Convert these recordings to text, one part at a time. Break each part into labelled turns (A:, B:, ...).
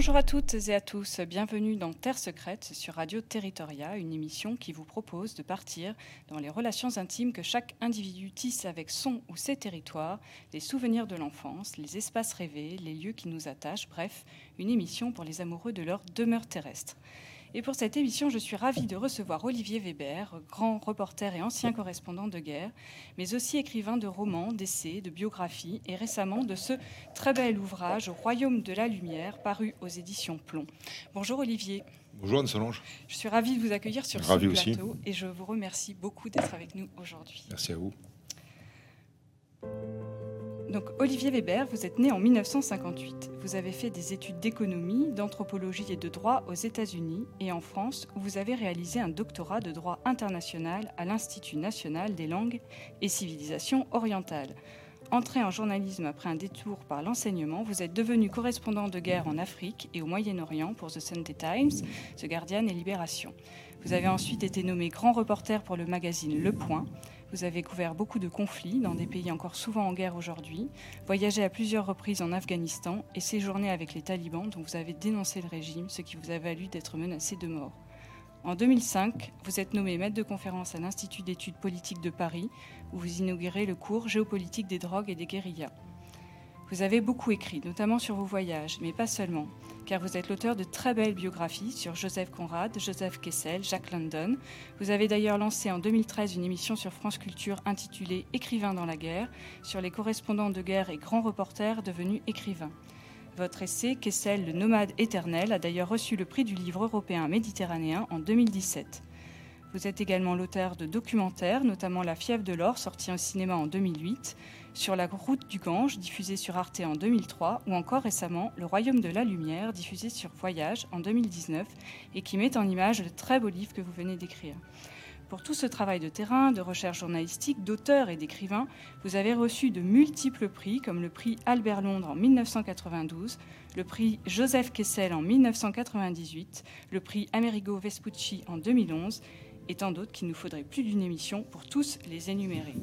A: Bonjour à toutes et à tous, bienvenue dans Terre secrète sur Radio Territoria, une émission qui vous propose de partir dans les relations intimes que chaque individu tisse avec son ou ses territoires, les souvenirs de l'enfance, les espaces rêvés, les lieux qui nous attachent, bref, une émission pour les amoureux de leur demeure terrestre. Et pour cette émission, je suis ravie de recevoir Olivier Weber, grand reporter et ancien correspondant de guerre, mais aussi écrivain de romans, d'essais, de biographies, et récemment de ce très bel ouvrage Au Royaume de la Lumière, paru aux éditions Plomb. Bonjour Olivier.
B: Bonjour Anne-Solange.
A: Je suis ravie de vous accueillir sur ce plateau et je vous remercie beaucoup d'être avec nous aujourd'hui.
B: Merci à vous.
A: Olivier Weber, vous êtes né en 1958. Vous avez fait des études d'économie, d'anthropologie et de droit aux États-Unis et en France, où vous avez réalisé un doctorat de droit international à l'Institut national des langues et civilisations orientales. Entré en journalisme après un détour par l'enseignement, vous êtes devenu correspondant de guerre en Afrique et au Moyen-Orient pour The Sunday Times, The Guardian et Libération. Vous avez ensuite été nommé grand reporter pour le magazine Le Point. Vous avez couvert beaucoup de conflits dans des pays encore souvent en guerre aujourd'hui, voyagé à plusieurs reprises en Afghanistan et séjourné avec les talibans dont vous avez dénoncé le régime, ce qui vous a valu d'être menacé de mort. En 2005, vous êtes nommé maître de conférence à l'Institut d'études politiques de Paris, où vous inaugurez le cours Géopolitique des drogues et des guérillas. Vous avez beaucoup écrit, notamment sur vos voyages, mais pas seulement, car vous êtes l'auteur de très belles biographies sur Joseph Conrad, Joseph Kessel, Jacques London. Vous avez d'ailleurs lancé en 2013 une émission sur France Culture intitulée Écrivains dans la guerre, sur les correspondants de guerre et grands reporters devenus écrivains. Votre essai, Kessel, le nomade éternel, a d'ailleurs reçu le prix du livre européen méditerranéen en 2017. Vous êtes également l'auteur de documentaires, notamment La fièvre de l'or, sorti au cinéma en 2008, sur la route du Gange, diffusé sur Arte en 2003, ou encore récemment Le Royaume de la Lumière, diffusé sur Voyage en 2019, et qui met en image le très beau livre que vous venez d'écrire. Pour tout ce travail de terrain, de recherche journalistique, d'auteur et d'écrivain, vous avez reçu de multiples prix, comme le prix Albert Londres en 1992, le prix Joseph Kessel en 1998, le prix Amerigo Vespucci en 2011, et tant d'autres qu'il nous faudrait plus d'une émission pour tous les énumérer.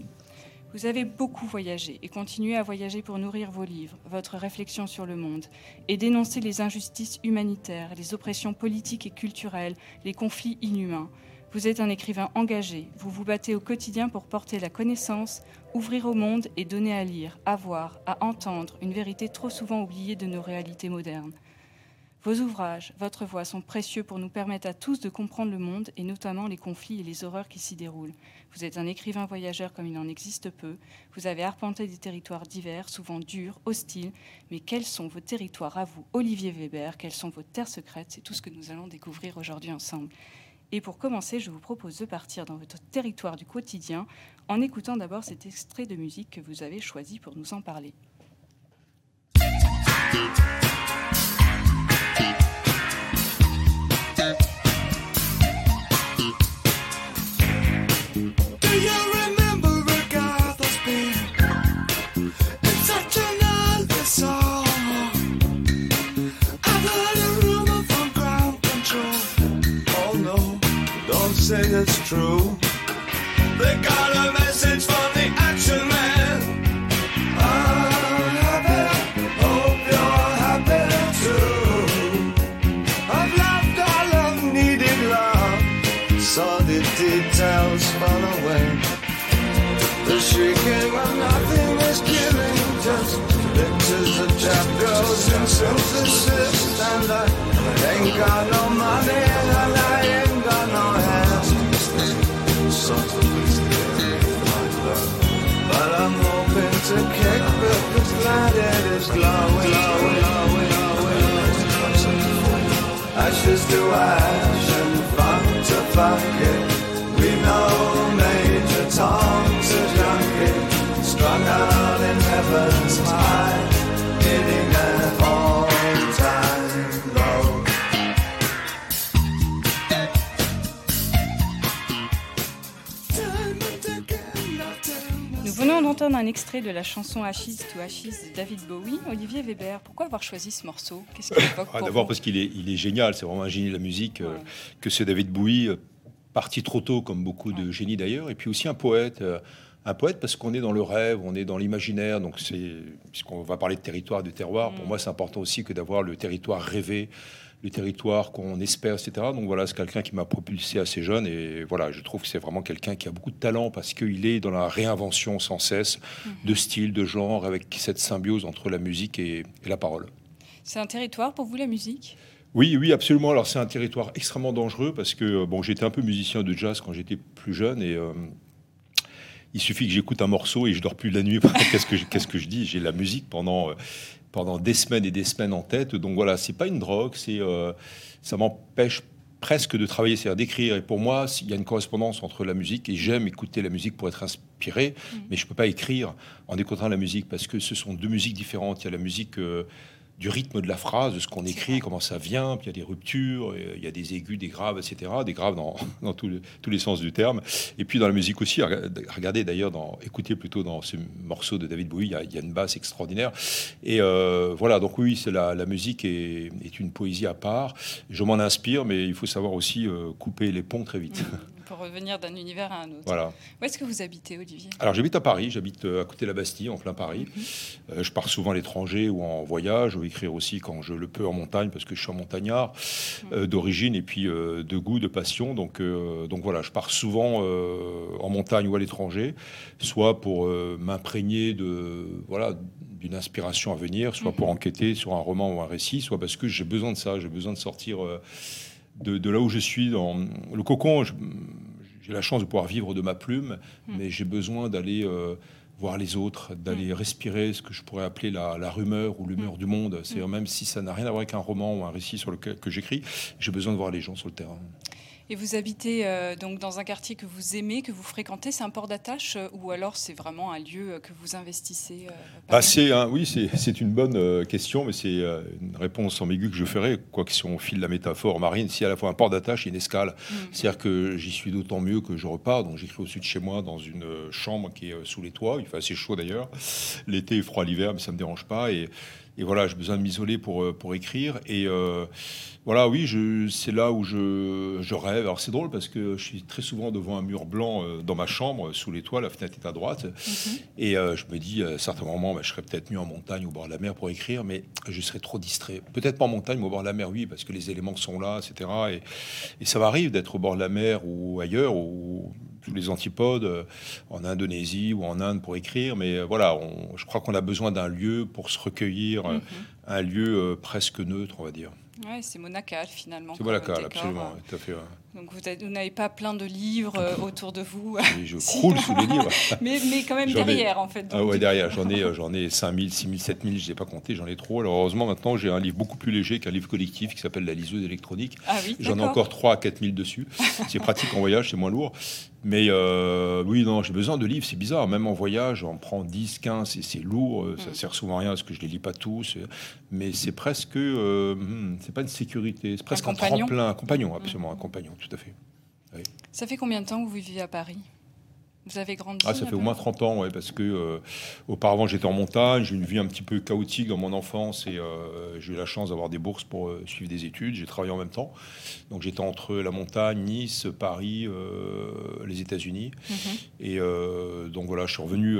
A: Vous avez beaucoup voyagé et continuez à voyager pour nourrir vos livres, votre réflexion sur le monde et dénoncer les injustices humanitaires, les oppressions politiques et culturelles, les conflits inhumains. Vous êtes un écrivain engagé, vous vous battez au quotidien pour porter la connaissance, ouvrir au monde et donner à lire, à voir, à entendre une vérité trop souvent oubliée de nos réalités modernes. Vos ouvrages, votre voix sont précieux pour nous permettre à tous de comprendre le monde et notamment les conflits et les horreurs qui s'y déroulent. Vous êtes un écrivain voyageur comme il en existe peu. Vous avez arpenté des territoires divers, souvent durs, hostiles. Mais quels sont vos territoires à vous, Olivier Weber? Quelles sont vos terres secrètes? C'est tout ce que nous allons découvrir aujourd'hui ensemble. Et pour commencer, je vous propose de partir dans votre territoire du quotidien en écoutant d'abord cet extrait de musique que vous avez choisi pour nous en parler.
C: It's true. They got a message from the action man. I'm happy, hope you're happy too. I've loved all of needed love, saw the details fall away. The shrieking when nothing is killing, just pictures of trap girls and synthesis. And I ain't got no Ashes to ash and fuck to fuck it.
A: Un extrait de la chanson Ashes to Ashes de David Bowie. Olivier Weber, pourquoi avoir choisi ce morceau? Qu'est-ce qu'il évoque
B: Ah, D'abord parce qu'il est, il est génial, c'est vraiment un génie de la musique, euh, que c'est David Bowie, euh, parti trop tôt, comme beaucoup de
A: Ouais.
B: génies d'ailleurs, et puis aussi un poète. euh, un poète parce qu'on est dans le rêve, on est dans l'imaginaire, donc c'est, puisqu'on va parler de territoire, de terroir, pour
A: Mm.
B: moi c'est important aussi que d'avoir le territoire rêvé, le territoire qu'on espère, etc. Donc voilà, c'est quelqu'un qui m'a propulsé assez jeune, et voilà, je trouve que c'est vraiment quelqu'un qui a beaucoup de talent parce qu'il est dans la réinvention sans cesse de style, de genre, avec cette symbiose entre la musique et- et la parole.
A: C'est un territoire pour vous la musique?
B: Oui, oui, absolument. Alors c'est un territoire extrêmement dangereux parce que euh, bon, j'étais un peu musicien de jazz quand j'étais plus jeune et euh, il suffit que j'écoute un morceau et je dors plus la nuit. qu'est-ce que je, qu'est-ce que je dis? J'ai la musique pendant euh, pendant des semaines et des semaines en tête. Donc voilà, c'est pas une drogue, c'est euh, ça m'empêche presque de travailler, c'est-à-dire d'écrire. Et pour moi, il y a une correspondance entre la musique et j'aime écouter la musique pour être inspiré, mais je peux pas écrire en écoutant la musique parce que ce sont deux musiques différentes. Il y a la musique euh, du rythme de la phrase, de ce qu'on écrit, comment ça vient, puis il y a des ruptures, il y a des aigus, des graves, etc. Des graves dans, dans tous les- tous les sens du terme. Et puis dans la musique aussi, rega- regardez d'ailleurs, dans, écoutez plutôt dans ce morceau de David Bowie, il y a, il y a une basse extraordinaire. Et euh, voilà, donc oui, c'est la, la musique est, est une poésie à part. Je m'en inspire, mais il faut savoir aussi euh, couper les ponts très vite.
A: Pour revenir d'un univers à un autre.
B: voilà.
A: Où est-ce que vous habitez, Olivier?
B: Alors j'habite à Paris, j'habite euh, à côté de la Bastille, en plein Paris. Euh, je pars souvent à l'étranger ou en voyage, vais écrire aussi quand je le peux en montagne, parce que je suis un montagnard euh, d'origine et puis euh, de goût, de passion. Donc, donc voilà, je pars souvent en montagne ou à l'étranger, soit pour m'imprégner de voilà d'une inspiration à venir, soit pour enquêter sur un roman ou un récit, soit parce que j'ai besoin de ça, j'ai besoin de sortir de, de là où je suis, dans le cocon. j'ai la chance de pouvoir vivre de ma plume, mais j'ai besoin d'aller euh, voir les autres, d'aller respirer ce que je pourrais appeler la, la rumeur ou l'humeur du monde. C'est même si ça n'a rien à voir avec un roman ou un récit sur lequel que j'écris, j'ai besoin de voir les gens sur le terrain.
A: Et vous habitez euh, donc dans un quartier que vous aimez, que vous fréquentez, c'est un port d'attache euh, ou alors c'est vraiment un lieu euh, que vous investissez
B: Bah, c'est un- oui, c'est c'est une bonne question, mais c'est une réponse ambiguë que je ferai. Quoi que si on file la métaphore marine, si à la fois un port d'attache et une escale, c'est-à-dire que j'y suis d'autant mieux que je repars. Donc j'écris au-dessus de chez moi dans une chambre qui est sous les toits. Il fait assez chaud d'ailleurs. L'été est froid l'hiver, mais ça me dérange pas. Et, et voilà, j'ai besoin de m'isoler pour, euh, pour écrire. Et euh, voilà, oui, je- c'est là où je, je rêve. Alors c'est drôle parce que je suis très souvent devant un mur blanc euh, dans ma chambre, sous les toits. La fenêtre est à droite. Et euh, je me dis, à certains moments, bah, je serais peut-être mieux en montagne ou au bord de la mer pour écrire, mais je serais trop distrait. Peut-être pas en montagne, mais au bord de la mer, oui, parce que les éléments sont là, etc. Et, et ça m'arrive d'être au bord de la mer ou ailleurs, ou tous les antipodes, euh, en Indonésie ou en Inde pour écrire. Mais euh, voilà, on- je crois qu'on a besoin d'un lieu pour se recueillir, euh, un lieu presque neutre, on va dire.
A: Ouais, c'est monacal finalement.
B: C'est Monacal, absolument, ouais, tout à fait. ouais.
A: Donc vous n'avez pas plein de livres euh, autour de vous,
B: Et je croule sous les livres.
A: mais, mais quand même
B: ai-
A: derrière en fait.
B: Ah
A: donc,
B: ouais,
A: du-
B: derrière, j'en ai, j'en ai 5000, 6000, 7000, je n'ai pas compté, j'en ai trop. Alors heureusement, maintenant, j'ai un livre beaucoup plus léger qu'un livre collectif qui s'appelle La liseuse électronique.
A: Ah oui,
B: J'en ai encore 3 à 4000 dessus. C'est pratique en voyage, c'est moins lourd. Mais euh, oui, non, j'ai besoin de livres, c'est bizarre. Même en voyage, on prend 10, 15, et c'est lourd. euh,
A: Mm.
B: Ça sert souvent à rien parce que je les lis pas tous. euh, Mais c'est presque. euh, hmm, c'est pas une sécurité, c'est presque un,
A: compagnon Mm.
B: tremplin. Un compagnon, absolument, un compagnon, tout à fait.
A: Ça fait combien de temps que vous vivez à Paris? Vous avez grandi
B: Ah, ça fait au moins 30 ans, ouais, parce que euh, auparavant j'étais en montagne, j'ai une vie un petit peu chaotique dans mon enfance et euh, j'ai eu la chance d'avoir des bourses pour euh, suivre des études. J'ai travaillé en même temps, donc j'étais entre la montagne, Nice, Paris, les États-Unis,
A: Mhm.
B: et donc voilà, je suis revenu.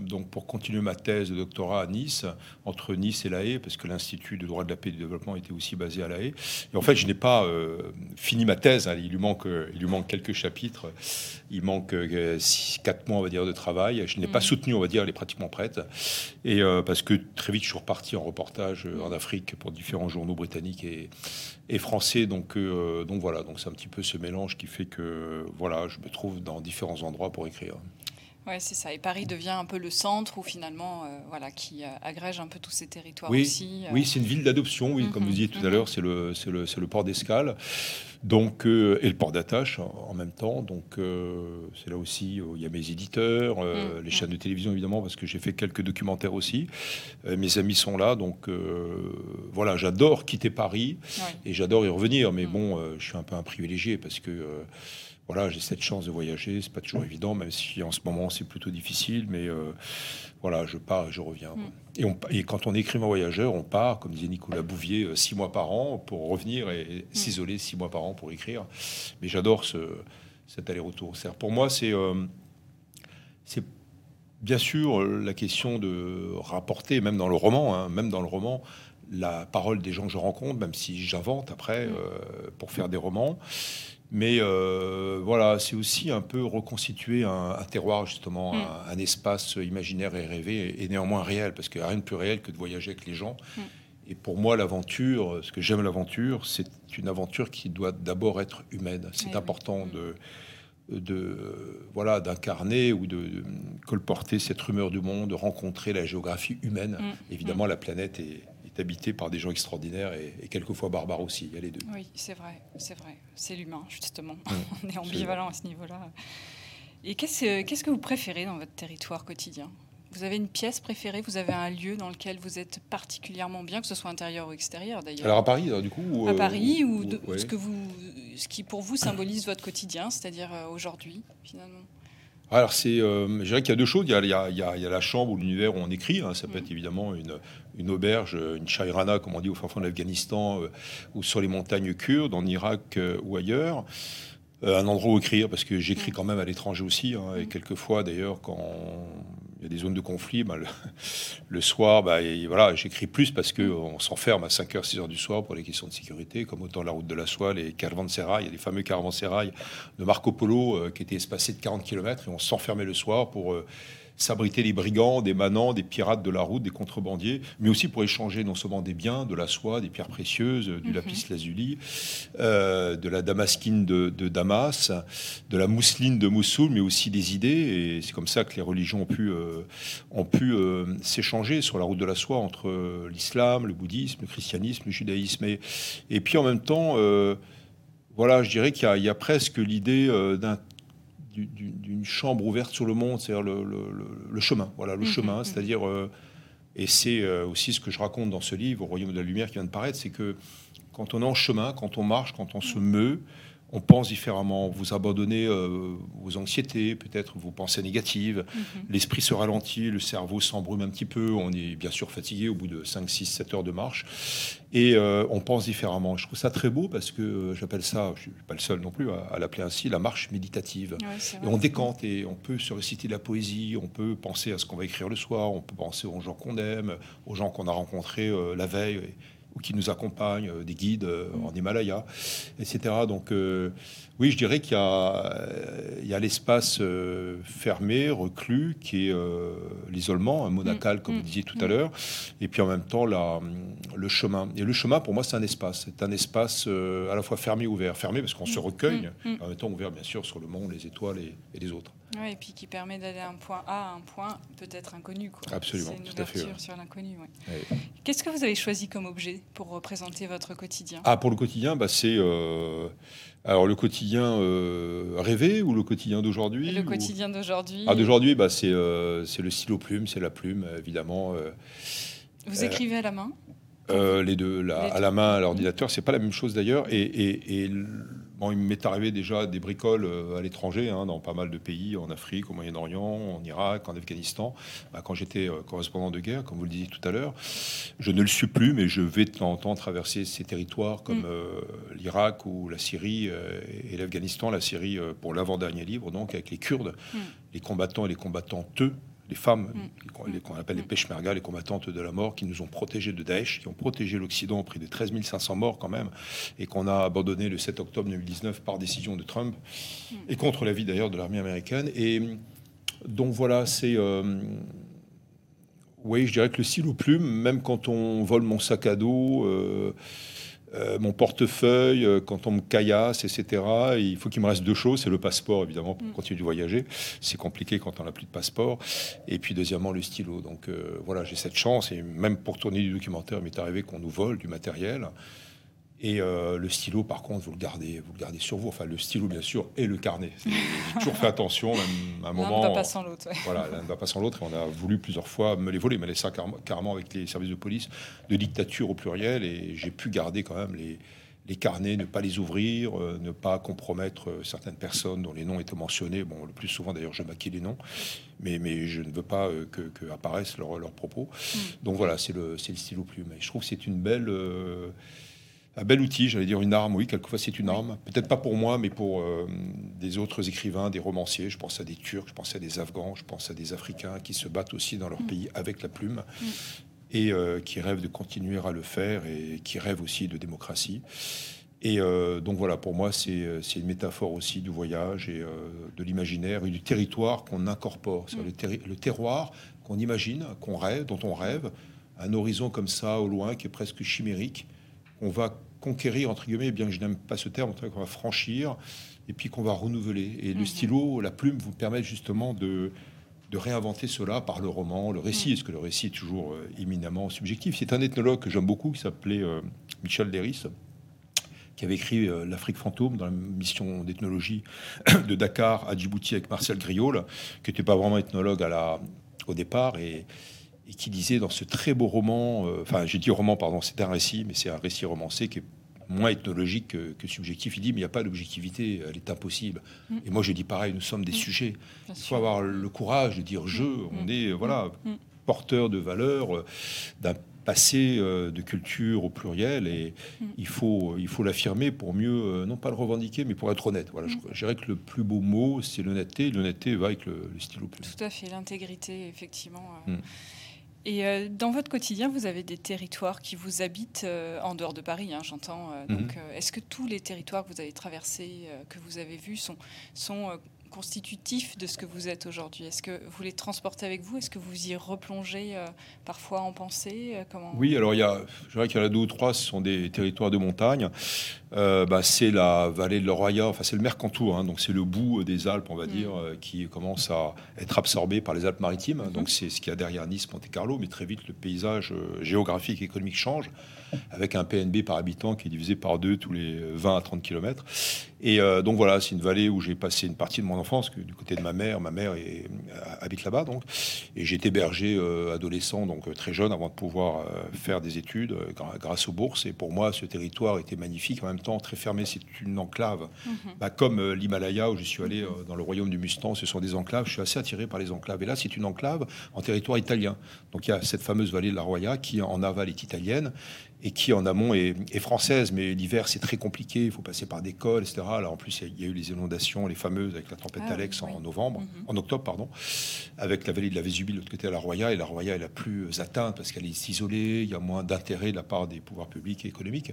B: Donc pour continuer ma thèse de doctorat à Nice, entre Nice et La Haye, parce que l'Institut de droit de la paix et du développement était aussi basé à La Haye. Et en fait, je n'ai pas euh, fini ma thèse. hein. il, lui manque, euh, il lui manque quelques chapitres. Il manque euh, six, quatre mois, on va dire, de travail. Je n'ai pas
A: Mhm.
B: soutenu, on va dire, elle est pratiquement prête. Et euh, parce que très vite, je suis reparti en reportage en Afrique pour différents journaux britanniques et, et français. Donc, donc voilà, donc c'est un petit peu ce mélange qui fait que voilà, je me trouve dans différents endroits pour écrire.
A: Ouais, c'est ça. Et Paris devient un peu le centre où finalement, euh, voilà, qui euh, agrège un peu tous ces territoires
B: Oui,
A: aussi. euh.
B: Oui, c'est une ville d'adoption, oui, comme
A: Mhm,
B: vous disiez tout
A: mhm.
B: à l'heure, c'est le, port d'escale. Donc, euh, et le port d'attache en, même temps. Donc, euh, c'est là aussi où il y a mes éditeurs,
A: Mhm.
B: les chaînes de télévision évidemment, parce que j'ai fait quelques documentaires aussi. Mes amis sont là, donc voilà, j'adore quitter Paris
A: Ouais.
B: et j'adore y revenir. Mais
A: Mhm.
B: bon, je suis un peu un privilégié parce que. Voilà, j'ai cette chance de voyager. C'est pas toujours évident, même si en ce moment c'est plutôt difficile. Mais euh, voilà, je pars et je reviens. quoi. Et, on, et quand on est écrivain voyageur, on part, comme disait Nicolas Bouvier, euh, six mois par an pour revenir et s'isoler six mois par an pour écrire. Mais j'adore ce, cet aller-retour. Pour moi, c'est euh, bien sûr la question de rapporter, même dans le roman, hein, même dans le roman, la parole des gens que je rencontre, même si j'invente après euh, pour faire des romans. Mais euh, voilà, c'est aussi un peu reconstituer un, un terroir, justement,
A: Mm.
B: un, un espace imaginaire et rêvé, et néanmoins réel, parce qu'il n'y a rien de plus réel que de voyager avec les gens.
A: Mm.
B: Et pour moi, l'aventure, ce que j'aime l'aventure, c'est une aventure qui doit d'abord être humaine. C'est
A: Eh oui.
B: important
A: Mm.
B: de de voilà d'incarner ou de, de colporter cette rumeur du monde, de rencontrer la géographie humaine.
A: Mm.
B: Évidemment, la planète est, est habitée par des gens extraordinaires et, et quelquefois barbares aussi. Il y a les deux.
A: Oui, c'est vrai, c'est vrai. C'est l'humain, justement.
B: Mm.
A: On est ambivalent à ce niveau-là. Et qu'est-ce qu'est-ce que vous préférez dans votre territoire quotidien? Vous avez une pièce préférée? Vous avez un lieu dans lequel vous êtes particulièrement bien, que ce soit intérieur ou extérieur d'ailleurs?
B: Alors à Paris, alors, du coup.
A: À
B: euh,
A: Paris ou de-
B: ouais.
A: ce, que vous, ce qui pour vous symbolise votre quotidien, c'est-à-dire euh, aujourd'hui, finalement?
B: Alors, c'est, euh, je dirais qu'il y a deux choses. Il y a, il y a- il y a- la chambre ou l'univers où on écrit. hein. Ça peut
A: Mhm.
B: être évidemment une, une auberge, une chayrana, comme on dit au fin fond de l'Afghanistan, euh, ou sur les montagnes kurdes, en Irak euh, ou ailleurs. Euh, un endroit où écrire, parce que j'écris
A: Mhm.
B: quand même à l'étranger aussi. hein, et
A: Mhm.
B: quelquefois, d'ailleurs, quand il y a des zones de conflit, bah, le, soir, et voilà, j'écris plus parce qu'on s'enferme à 5h, 6h du soir pour les questions de sécurité, comme autant la route de la soie, les caravansérails, les fameux caravansérails de Marco Polo euh, qui étaient espacés de 40 km et on s'enfermait le soir pour euh, s'abriter les brigands, des manants, des pirates de la route, des contrebandiers, mais aussi pour échanger non seulement des biens, de la soie, des pierres précieuses, du
A: Mhm.
B: lapis lazuli, euh, de la damasquine de, de Damas, de la mousseline de Mossoul, mais aussi des idées. Et c'est comme ça que les religions ont pu, euh, ont pu euh, s'échanger sur la route de la soie entre l'islam, le bouddhisme, le christianisme, le judaïsme. Et, et puis en même temps, voilà, je dirais qu'il y, a- il y a presque l'idée d'un du- du- d'une chambre ouverte sur le monde, c'est-à-dire le, le- le- le chemin. Voilà, le
A: Mhm,
B: chemin,
A: mhm.
B: c'est-à-dire, euh, et c'est euh, aussi ce que je raconte dans ce livre, Au Royaume de la Lumière, qui vient de paraître, c'est que quand on est en chemin, quand on marche, quand on se meut, on pense différemment. Vous abandonnez euh, vos anxiétés, peut-être vos pensées négatives.
A: Mhm.
B: L'esprit se ralentit, le cerveau s'embrume un petit peu. On est bien sûr fatigué au bout de 5, 6, 7 heures de marche. Et euh, on pense différemment. Je trouve ça très beau parce que euh, j'appelle ça, je ne suis pas le seul non plus à, à l'appeler ainsi, la marche méditative.
A: Ouais,
B: Et on décante et on peut se réciter de la poésie, on peut penser à ce qu'on va écrire le soir, on peut penser aux gens qu'on aime, aux gens qu'on a rencontrés la veille et- ou qui nous accompagnent, euh, des guides euh, en Himalaya, etc. Donc euh, oui, je dirais qu'il y a, l'espace fermé, reclus, qui est l'isolement, un monacal, comme
A: Mm.
B: vous disiez tout
A: Mm.
B: à l'heure, et puis en même temps la, le chemin. Et le chemin, pour moi, c'est un espace. C'est un espace à la fois fermé et ouvert. Fermé parce qu'on se recueille,
A: Mm. Mm.
B: en même temps ouvert, bien sûr, sur le monde, les étoiles et, et les autres.
A: Ouais, et puis qui permet d'aller d'un point A à un point peut-être inconnu. Quoi.
B: Absolument,
A: une
B: tout à fait, ouais.
A: sur l'inconnu. ouais.
B: Ouais.
A: Qu'est-ce que vous avez choisi comme objet pour représenter votre quotidien?
B: Ah, pour le quotidien, bah, c'est. euh, alors, le quotidien euh, rêvé ou le quotidien d'aujourd'hui
A: Le
B: ou-
A: quotidien d'aujourd'hui.
B: Ah, d'aujourd'hui, bah, c'est euh, le stylo plume, c'est la plume, évidemment. euh,
A: Vous écrivez à la main?
B: les deux, la-
A: Les
B: à la main, à l'ordinateur, c'est pas la même chose d'ailleurs. Et, et- et l- bon, il m'est arrivé déjà des bricoles euh, à l'étranger, hein, dans pas mal de pays, en Afrique, au Moyen-Orient, en Irak, en Afghanistan. Bah, quand j'étais euh, correspondant de guerre, comme vous le disiez tout à l'heure, je ne le suis plus, mais je vais de temps en temps traverser ces territoires comme
A: Mm.
B: euh, l'Irak ou la Syrie euh, et l'Afghanistan. La Syrie, pour l'avant-dernier livre, donc avec les Kurdes,
A: Mm.
B: les combattants et les combattantes les femmes,
A: Mm.
B: les- qu'on appelle les
A: Mm.
B: peshmerga, les combattantes de la mort, qui nous ont protégés de Daesh, qui ont protégé l'Occident au prix de 13 500 morts quand même, et qu'on a abandonné le 7 octobre 2019 par décision de Trump,
A: Mm.
B: et contre l'avis d'ailleurs de l'armée américaine. Et donc voilà, c'est... euh, oui, je dirais que le stylo plume, même quand on vole mon sac à dos, euh, euh, mon portefeuille, euh, quand on me caillasse, etc., il faut qu'il me reste deux choses. C'est le passeport, évidemment, pour
A: Mm.
B: continuer de voyager. C'est compliqué quand on n'a plus de passeport. Et puis, deuxièmement, le stylo. Donc, euh, voilà, j'ai cette chance. Et même pour tourner du documentaire, il m'est arrivé qu'on nous vole du matériel. Et euh, le stylo, par contre, vous le gardez, vous le gardez sur vous. Enfin, le stylo, bien sûr, et le carnet. Toujours fait attention, même à un
A: L'un
B: moment.
A: ne va pas sans l'autre. ouais.
B: Voilà, l'un ne va pas sans l'autre. Et on a voulu plusieurs fois me les voler, mais ça carrément, avec les services de police, de dictature au pluriel. Et j'ai pu garder quand même les, les carnets, ne pas les ouvrir, euh, ne pas compromettre euh, certaines personnes dont les noms étaient mentionnés. Bon, le plus souvent d'ailleurs, je maquille les noms, mais, mais je ne veux pas euh, que, que apparaissent leurs leurs propos. Donc voilà, c'est le, le stylo plume. Et je trouve que c'est une belle, un bel outil, j'allais dire une arme. Oui, quelquefois c'est une arme. Peut-être pas pour moi, mais pour euh, des autres écrivains, des romanciers. Je pense à des Turcs, je pense à des Afghans, je pense à des Africains qui se battent aussi dans leur pays avec la plume et euh, qui rêvent de continuer à le faire et qui rêvent aussi de démocratie. Et euh, donc voilà, pour moi, c'est une métaphore aussi du voyage et euh, de l'imaginaire et du territoire qu'on incorpore. C'est le, le terroir qu'on imagine, qu'on rêve, dont on rêve, un horizon comme ça au loin qui est presque chimérique, qu'on va conquérir, entre guillemets, bien que je n'aime pas ce terme, qu'on va franchir, et puis qu'on va renouveler. Et le stylo, la plume vous permettent justement de, de réinventer cela par le roman, le récit, parce que le récit est toujours euh, éminemment subjectif. C'est un ethnologue que j'aime beaucoup, qui s'appelait euh, Michel Derris, qui avait écrit euh, L'Afrique fantôme dans la mission d'ethnologie de Dakar à Djibouti avec Marcel Griol, qui n'était pas vraiment ethnologue à la, au départ, et, et qui disait dans ce très beau roman, euh, enfin j'ai dit roman, pardon, c'est un récit, mais c'est un récit romancé qui est moins ethnologique que, que subjectif. Il dit, mais il n'y a pas d'objectivité, elle est impossible. Et moi je dis pareil, nous sommes des sujets.
A: Bien
B: Il faut
A: sûr.
B: avoir le courage de dire je, on
A: Mm.
B: est euh, voilà
A: Mm.
B: porteur de valeurs, euh, d'un passé euh, de culture au pluriel et
A: Mm.
B: il faut il faut l'affirmer pour mieux non pas le revendiquer mais pour être honnête. Voilà, je, je dirais que le plus beau mot c'est l'honnêteté. L'honnêteté va avec le, le stylo.
A: Tout à fait, l'intégrité, effectivement. euh. Et euh, dans votre quotidien, vous avez des territoires qui vous habitent euh, en dehors de Paris, hein, j'entends. euh,
B: Mhm.
A: Donc, est-ce que tous les territoires que vous avez traversés, que vous avez vus, sont, sont constitutifs de ce que vous êtes aujourd'hui? Est-ce que vous les transportez avec vous? Est-ce que vous y replongez euh, parfois en pensée Euh, Comment?
B: Oui, alors il y a, je dirais qu'il y en a deux ou trois, ce sont des territoires de montagne. Euh, bah, c'est la vallée de l'Oroya, enfin c'est le Mercantour, hein, donc c'est le bout des Alpes, on va
A: Mm.
B: dire, euh, qui commence à être absorbé par les Alpes-Maritimes. Donc c'est ce qu'il y a derrière Nice, Monte-Carlo, mais très vite le paysage géographique et économique change, avec un PNB par habitant qui est divisé par deux tous les 20 à 30 km. Et donc voilà, c'est une vallée où j'ai passé une partie de mon enfance, que du côté de ma mère, ma mère est, euh, habite là-bas, donc. Et j'ai été berger euh, adolescent, donc euh, très jeune, avant de pouvoir faire des études grâce aux bourses. Et pour moi, ce territoire était magnifique, en même temps très fermé. C'est une enclave,
A: Mhm.
B: Bah, comme l'Himalaya où je suis allé dans le royaume du Mustang. Ce sont des enclaves. Je suis assez attiré par les enclaves. Et là, c'est une enclave en territoire italien. Donc il y a cette fameuse vallée de la Roya qui en aval est italienne et qui en amont est, est française. Mais l'hiver, c'est très compliqué. Il faut passer par des cols, etc. Là, en plus, il y a- il y, a eu les inondations, les fameuses avec la tempête
A: Ah,
B: Alex
A: oui.
B: en novembre,
A: Mhm.
B: en octobre, pardon, avec la vallée de la Vésubie de l'autre côté à la Roya. Et la Roya est la plus atteinte parce qu'elle est isolée. Il y a moins d'intérêt de la part des pouvoirs publics et économiques.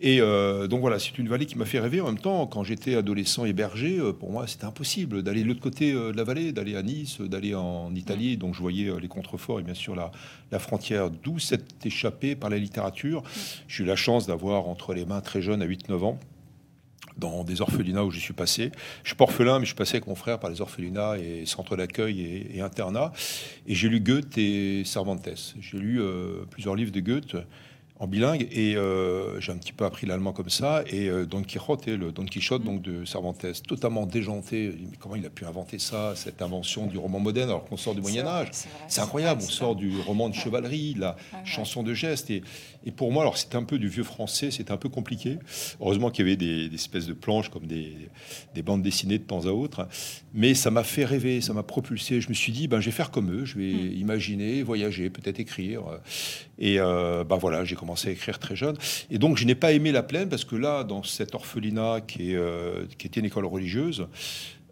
B: Et euh, donc voilà, c'est une vallée qui m'a fait rêver. En même temps, quand j'étais adolescent et berger, euh, pour moi, c'était impossible d'aller de l'autre côté euh, de la vallée, d'aller à Nice, d'aller en Italie. Donc je voyais les contreforts et bien sûr la, la frontière, d'où cette échappée par la littérature. J'ai eu la chance d'avoir entre les mains très jeune, à 8-9 ans, dans des orphelinats où je suis passé. Je suis pas orphelin, mais je suis passé avec mon frère par les orphelinats et centres d'accueil et, et internats. Et j'ai lu Goethe et Cervantes. J'ai lu euh, plusieurs livres de Goethe en bilingue et euh, j'ai un petit peu appris l'allemand comme ça. Et euh, Don Quichotte, le Don Quichotte donc de Cervantes, totalement déjanté. Mais comment il a pu inventer ça, cette invention du roman moderne alors qu'on sort du Moyen Âge
A: c'est vrai,
B: incroyable. On sort du roman de chevalerie, la
A: ouais.
B: chanson de geste. Et, et pour moi, alors c'était un peu du vieux français, c'était un peu compliqué. Heureusement qu'il y avait des, des espèces de planches comme des, des bandes dessinées de temps à autre. Mais ça m'a fait rêver, ça m'a propulsé. Je me suis dit, ben, je vais faire comme eux, je vais
A: Mm.
B: imaginer, voyager, peut-être écrire. Et euh, ben voilà, j'ai commencé à écrire très jeune. Et donc, je n'ai pas aimé la plaine parce que là, dans cet orphelinat qui, est, euh, qui était une école religieuse,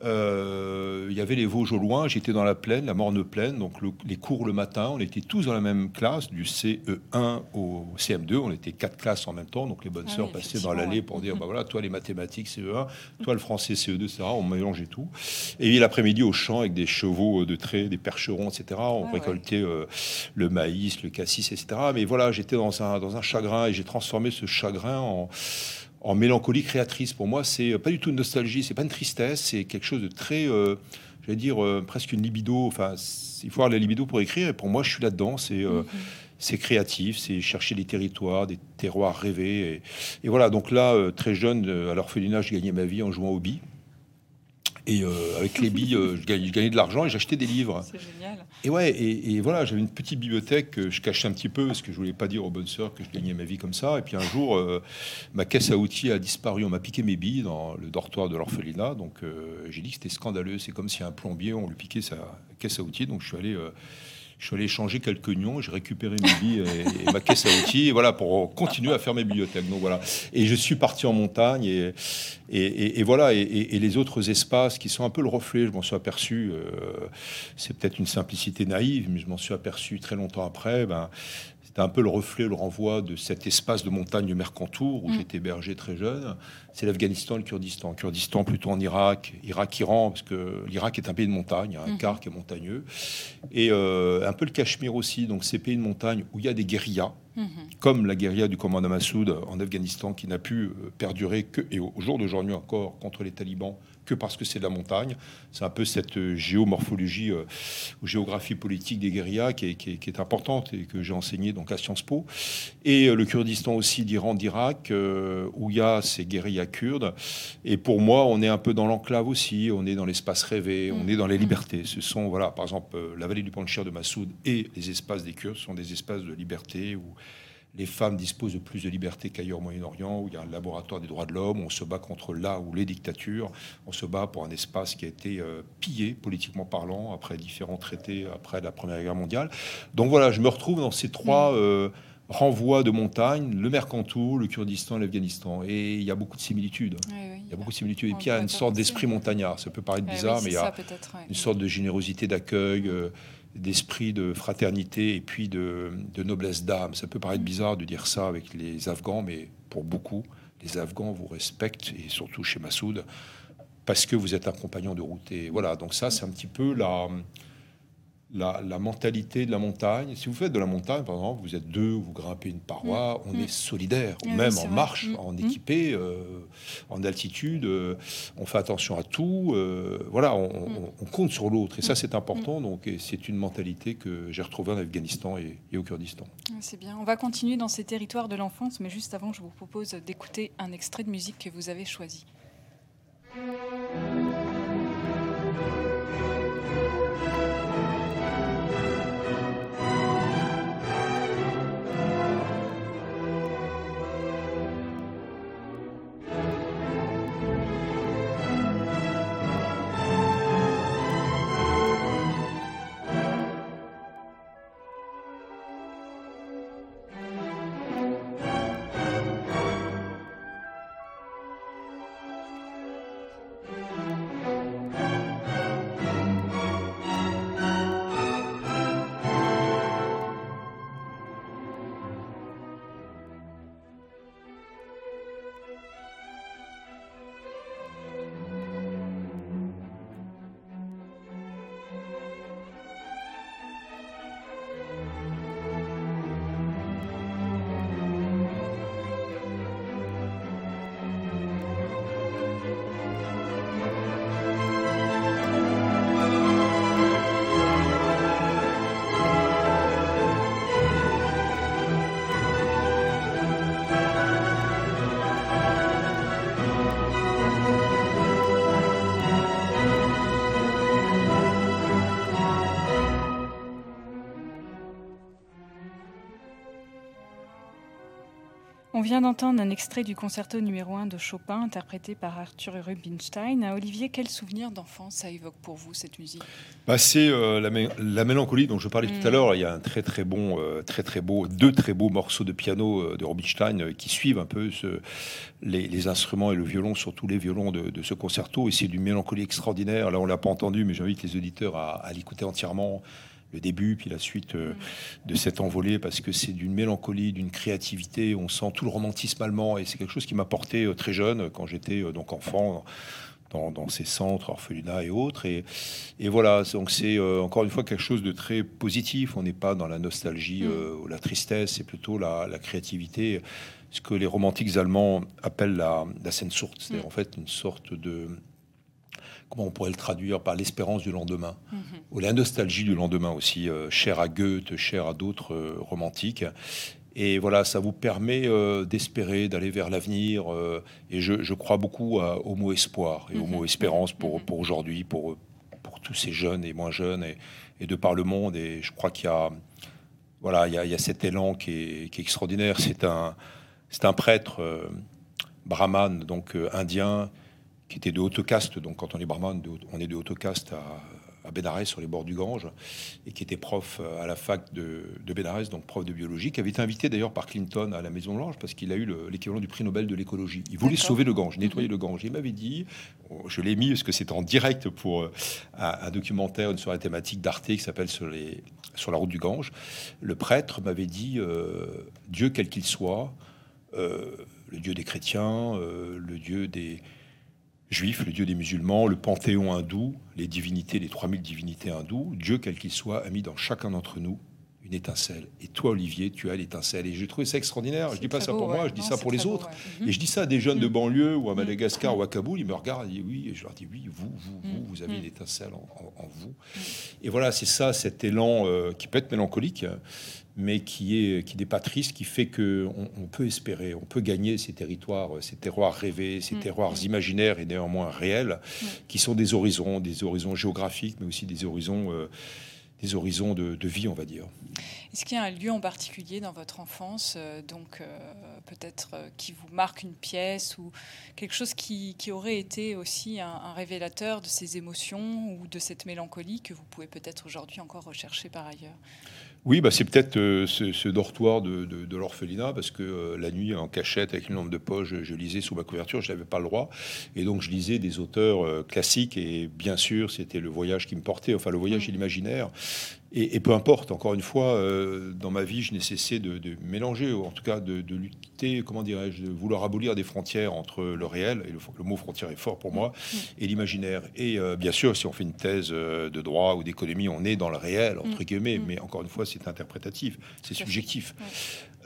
B: il y avait les Vosges au loin, j'étais dans la plaine, la morne plaine, donc le- les cours le matin, on était tous dans la même classe, du CE1 au CM2, on était quatre classes en même temps, donc les bonnes
A: Ah
B: sœurs
A: oui,
B: passaient dans l'allée pour dire, bah voilà, toi les mathématiques CE1, toi le français CE2, etc. On mélangeait tout. Et l'après-midi au champ avec des chevaux de trait, des percherons, etc. On
A: Ah
B: récoltait euh, le maïs, le cassis, etc. Mais voilà, j'étais dans un, dans un chagrin et j'ai transformé ce chagrin en en mélancolie créatrice. Pour moi, c'est pas du tout une nostalgie, c'est pas une tristesse, c'est quelque chose de très, euh, j'allais dire, euh, presque une libido. Enfin, il faut avoir la libido pour écrire. Et pour moi, je suis là-dedans. C'est euh,
A: Mhm.
B: c'est créatif, c'est chercher des territoires, des terroirs rêvés. Et, et voilà, donc là, euh, très jeune, euh, à l'orphelinat, je gagnais ma vie en jouant au billes. Et euh, avec les billes, euh, je, gagnais, je gagnais de l'argent et j'achetais des livres.
A: C'est génial.
B: Et ouais, et, et voilà, j'avais une petite bibliothèque que je cachais un petit peu parce que je voulais pas dire aux bonnes sœurs que je gagnais ma vie comme ça. Et puis un jour, euh, ma caisse à outils a disparu. On m'a piqué mes billes dans le dortoir de l'orphelinat. Donc j'ai dit que c'était scandaleux. C'est comme si un plombier, on lui piquait sa caisse à outils. Donc je suis allé. Je suis allé changer quelques nions, j'ai récupéré mes billes et, ma caisse à outils, voilà, pour continuer à faire mes bibliothèques. Donc voilà. Et je suis parti en montagne, et, voilà. Et les autres espaces qui sont un peu le reflet, je m'en suis aperçu. euh, c'est peut-être une simplicité naïve, mais je m'en suis aperçu très longtemps après. Ben, c'était un peu le reflet, le renvoi de cet espace de montagne du Mercantour où
A: Mm.
B: j'étais hébergé très jeune. C'est l'Afghanistan et le Kurdistan. Kurdistan plutôt en Irak, Irak-Iran, parce que l'Irak est un pays de montagne, a un
A: Mhm.
B: quart qui est montagneux. Et euh, un peu le Cachemire aussi, donc ces pays de montagne où il y a des guérillas,
A: Mhm.
B: comme la guérilla du commandant Massoud en Afghanistan, qui n'a pu euh, perdurer que, et au jour d'aujourd'hui encore, contre les talibans, que parce que c'est de la montagne. C'est un peu cette euh, géomorphologie euh, ou géographie politique des guérillas qui est, qui est- qui est importante et que j'ai enseigné donc à Sciences Po. Et euh, le Kurdistan aussi d'Iran, d'Irak, euh, où il y a ces guérillas kurdes. Et pour moi, on est un peu dans l'enclave aussi, on est dans l'espace rêvé, on
A: Mm.
B: est dans les
A: Mm.
B: libertés. Ce sont, voilà, par exemple, la vallée du Panchir de Massoud et les espaces des Kurdes sont des espaces de liberté où les femmes disposent de plus de liberté qu'ailleurs au Moyen-Orient, où il y a un laboratoire des droits de l'homme, où on se bat contre là ou les dictatures, on se bat pour un espace qui a été euh, pillé, politiquement parlant, après différents traités, après la Première Guerre mondiale. Donc voilà, je me retrouve dans ces trois euh, renvois de montagne, le Mercantour, le Kurdistan et l'Afghanistan. Et il y a beaucoup de similitudes.
A: Oui, oui,
B: Il y a beaucoup de similitudes. Et puis il y a une sorte d'esprit montagnard. Ça peut paraître
A: Ouais,
B: bizarre,
A: oui,
B: mais il y a
A: ça,
B: une sorte de générosité d'accueil, euh, d'esprit de fraternité et puis de, noblesse d'âme. Ça peut paraître bizarre de dire ça avec les Afghans, mais pour beaucoup, les Afghans vous respectent, et surtout chez Massoud, parce que vous êtes un compagnon de route. Et voilà, donc ça, c'est un petit peu la, la, la mentalité de la montagne. Si vous faites de la montagne, par exemple, vous êtes deux, vous grimpez une paroi, on
A: Mm.
B: est solidaires,
A: Oui,
B: même en
A: vrai.
B: marche,
A: Mm.
B: en
A: Mm.
B: équipé, euh, en altitude, euh, on fait attention à tout. euh, voilà, on, on- on compte sur l'autre. Et ça, c'est important. Donc, c'est une mentalité que j'ai retrouvée en Afghanistan et, et au Kurdistan.
A: Ouais, C'est bien. On va continuer dans ces territoires de l'enfance, mais juste avant, je vous propose d'écouter un extrait de musique que vous avez choisi. Vient d'entendre un extrait du concerto numéro 1 de Chopin, interprété par Arthur Rubinstein. Olivier, quel souvenir d'enfance ça évoque pour vous, cette musique?
B: Bah, c'est euh, la, mé- la mélancolie dont je parlais
A: Mm.
B: tout à l'heure. Il y a un très très bon, euh, très très beau, deux très beaux morceaux de piano euh, de Rubinstein qui suivent un peu ce- les, les instruments et le violon, surtout les violons de, de ce concerto. Et c'est d'une mélancolie extraordinaire. Là, on l'a pas entendu, mais j'invite les auditeurs à, à l'écouter entièrement. Le début, puis la suite euh, de cette envolée, parce que c'est d'une mélancolie, d'une créativité. On sent tout le romantisme allemand, et c'est quelque chose qui m'a porté euh, très jeune, quand j'étais euh, donc enfant, dans, dans ces centres, orphelinats et autres. Et, et voilà, donc c'est encore une fois quelque chose de très positif. On n'est pas dans la nostalgie
A: Mm.
B: ou la tristesse, c'est plutôt la, la créativité, ce que les romantiques allemands appellent la, la Sehnsucht, c'est-à-dire
A: Mm.
B: en fait une sorte de comment on pourrait le traduire par l'espérance du lendemain
A: Mhm.
B: ou la nostalgie du lendemain aussi, euh, chère à Goethe, chère à d'autres euh, romantiques. Et voilà, ça vous permet euh, d'espérer, d'aller vers l'avenir. et je, je crois beaucoup à- au mot espoir et au mot espérance pour, pour aujourd'hui, pour, pour tous ces jeunes et moins jeunes, et, et de par le monde. Et je crois qu'il y a, voilà, il y a, il y a cet élan qui est, qui est extraordinaire. C'est un, c'est un prêtre brahman, donc indien, qui était de haute caste. Donc quand on est de haute- on est de haute caste à, à Bénarès, sur les bords du Gange, et qui était prof euh, à la fac de, de Bénarès, donc prof de biologie, qui avait été invité d'ailleurs par Clinton à la Maison Blanche parce qu'il a eu le- l'équivalent du prix Nobel de l'écologie. Il voulait sauver le Gange, nettoyer le Gange. Il m'avait dit, oh, je l'ai mis parce que c'est en direct pour euh, un, un documentaire, une soirée thématique d'Arte qui s'appelle sur, les, sur la route du Gange. Le prêtre m'avait dit, euh, Dieu quel qu'il soit, euh, le Dieu des chrétiens, euh, le Dieu des juifs, le Dieu des musulmans, le panthéon hindou, les divinités, les 3000 divinités hindoues, Dieu quel qu'il soit a mis dans chacun d'entre nous une étincelle. Et toi, Olivier, tu as l'étincelle. Et j'ai trouvé ça extraordinaire. Je
A: C'est
B: dis pas ça
A: beau,
B: pour moi, je dis
A: Non,
B: ça pour les
A: beau,
B: autres.
A: ouais.
B: Et je dis ça à des jeunes de
A: Mm.
B: banlieue ou à
A: Mm.
B: Madagascar
A: Mm.
B: ou à Kaboul, ils me regardent, ils disent oui, et je leur dis oui, vous, vous, vous, vous avez une étincelle en, en- en vous. Et voilà, c'est ça, cet élan euh, qui peut être mélancolique, mais qui est qui n'est pas triste, qui fait que on, on peut espérer, on peut gagner ces territoires, ces terroirs rêvés, ces
A: Mm.
B: terroirs imaginaires et néanmoins réels, qui sont des horizons, des horizons géographiques, mais aussi des horizons, euh, des horizons de, de vie, on va dire.
A: Est-ce qu'il y a un lieu en particulier dans votre enfance, euh, donc euh, peut-être euh, qui vous marque une pièce ou quelque chose qui, qui aurait été aussi un, un révélateur de ces émotions ou de cette mélancolie que vous pouvez peut-être aujourd'hui encore rechercher par ailleurs?
B: Oui, bah c'est peut-être euh, ce, ce dortoir de, de- de l'orphelinat, parce que euh, la nuit, en cachette, avec une lampe de poche, je, je lisais sous ma couverture, je n'avais pas le droit. Et donc, je lisais des auteurs euh, classiques, et bien sûr, c'était le voyage qui me portait, enfin, le voyage
A: Mm.
B: et l'imaginaire. Et, et peu importe, encore une fois, euh, dans ma vie, je n'ai cessé de, de mélanger, ou en tout cas de, de lutter, comment dirais-je, de vouloir abolir des frontières entre le réel, et le, le mot frontière est fort pour moi, et l'imaginaire. Et euh, bien sûr, si on fait une thèse euh, de droit ou d'économie, on est dans le réel, entre
A: Mm.
B: guillemets,
A: Mm.
B: mais encore une fois, c'est interprétatif, c'est subjectif.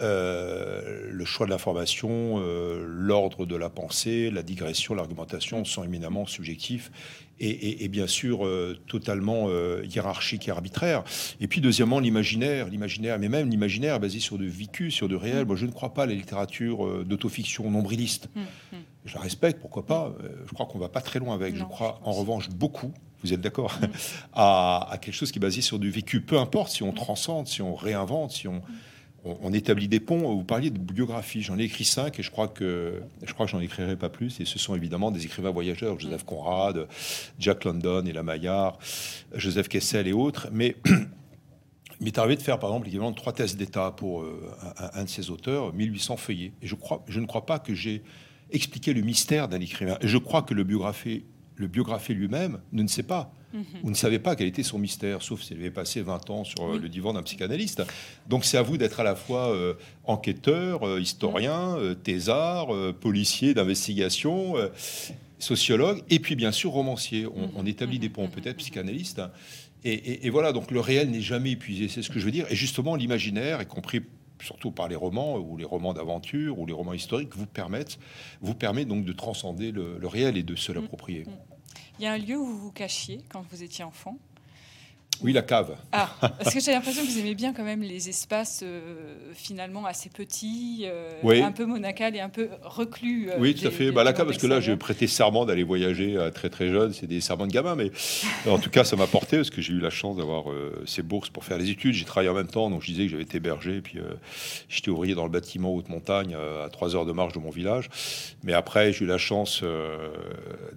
B: Euh, le choix de l'information, euh, l'ordre de la pensée, la digression, l'argumentation sont éminemment subjectifs et, et- et bien sûr euh, totalement hiérarchiques et arbitraires. Et puis deuxièmement, l'imaginaire, l'imaginaire, mais même l'imaginaire basé sur de vécu, sur de réel. Moi, je ne crois pas à la littérature d'autofiction nombriliste.
A: Mm, mm.
B: Je la respecte, pourquoi pas. Je crois qu'on va pas très loin avec. je crois
A: je
B: en revanche beaucoup. Vous êtes d'accord
A: Mm.
B: à, à quelque chose qui est basé sur du vécu, peu importe si on transcende, si on réinvente, si on, on, on établit des ponts. Vous parliez de biographie, j'en ai écrit cinq et je crois que je crois que j'en écrirai pas plus. Et ce sont évidemment des écrivains voyageurs, Joseph Conrad, Jack London, Ella Maillard, Joseph Kessel et autres. Mais il m'est arrivé de faire, par exemple, l'équivalent de trois thèses d'État pour euh, un, un de ces auteurs, 1800 feuillets. Et je, crois, je ne crois pas que j'ai expliqué le mystère d'un écrivain. Et je crois que le biographe, le biographe lui-même ne ne sait pas,
A: Mhm.
B: ou ne savait pas quel était son mystère, sauf s'il avait passé 20 ans sur euh,
A: Oui.
B: le divan d'un psychanalyste. Donc c'est à vous d'être à la fois euh, enquêteur, euh, historien, euh, thésard, policier d'investigation, sociologue, et puis bien sûr romancier. On, on établit des ponts, peut-être psychanalyste. Et, et- et voilà, donc le réel n'est jamais épuisé, c'est ce que je veux dire. Et justement, l'imaginaire, y compris surtout par les romans ou les romans d'aventure ou les romans historiques, vous permettent, vous permet donc de transcender le, le réel et de se l'approprier.
A: Il y a un lieu où vous vous cachiez quand vous étiez enfant?
B: Oui, la cave.
A: Ah, parce que j'ai l'impression que vous aimez bien quand même les espaces euh, finalement assez petits, euh,
B: Oui.
A: un peu monacal et un peu reclus. euh,
B: Oui, tout à fait.
A: des-
B: Bah, la cave, parce que là, j'ai prêté serment d'aller voyager à très très jeune. C'est des serments de gamin, mais en tout cas, ça m'a porté parce que j'ai eu la chance d'avoir ces bourses pour faire les études. J'ai travaillé en même temps, donc je disais que j'avais été berger. Puis j'étais ouvrier dans le bâtiment haute montagne à 3 heures de marche de mon village. Mais après, j'ai eu la chance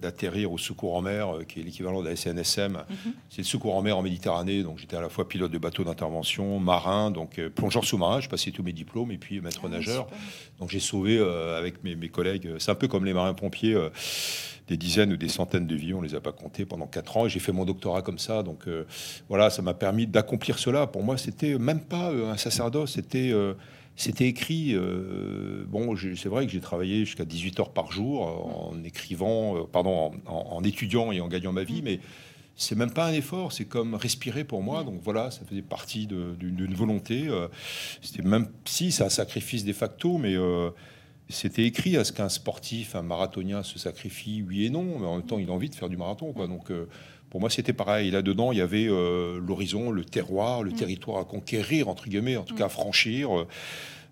B: d'atterrir au secours en mer, qui est l'équivalent de la SNSM.
A: Mhm.
B: C'est le secours en mer en Méditerranée. Donc j'étais à la fois pilote de bateau d'intervention, marin, donc euh, plongeur sous-marin. J'ai passé tous mes diplômes et puis maître
A: Ah
B: nageur.
A: super.
B: Donc j'ai sauvé euh, avec mes, mes collègues, euh, c'est un peu comme les marins-pompiers, euh, des dizaines ou des centaines de vies, on les a pas comptés pendant quatre ans, et j'ai fait mon doctorat comme ça. Donc euh, voilà, ça m'a permis d'accomplir cela. Pour moi, c'était même pas un sacerdoce, c'était... c'était écrit. euh, bon, c'est vrai que j'ai travaillé jusqu'à 18 heures par jour en écrivant, euh, pardon, en, en- en étudiant et en gagnant ma vie, mais c'est même pas un effort, c'est comme respirer pour moi. Donc voilà, ça faisait partie d'une volonté. euh, C'était même si c'est un sacrifice de facto, mais euh, c'était écrit à ce qu'un sportif, un marathonien se sacrifie, oui et non, mais en même temps, il a envie de faire du marathon. Quoi. Donc euh, pour moi, c'était pareil. Là-dedans, il y avait euh, l'horizon, le terroir, le territoire à conquérir, entre guillemets, en tout cas à franchir.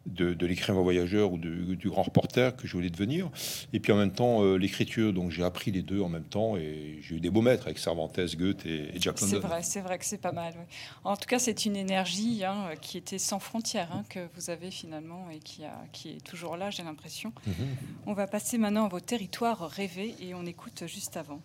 B: De, de l'écrivain voyageur ou de- du grand reporter que je voulais devenir. Et puis en même temps, euh, l'écriture. Donc j'ai appris les deux en même temps et j'ai eu des beaux maîtres avec Cervantes, Goethe et, et Jack
A: C'est
B: London.
A: vrai, c'est vrai que c'est pas mal. oui. En tout cas, c'est une énergie hein, qui était sans frontières hein, que vous avez finalement et qui, a, qui est toujours là, j'ai l'impression.
B: Mhm.
A: On va passer maintenant à vos territoires rêvés et on écoute juste avant.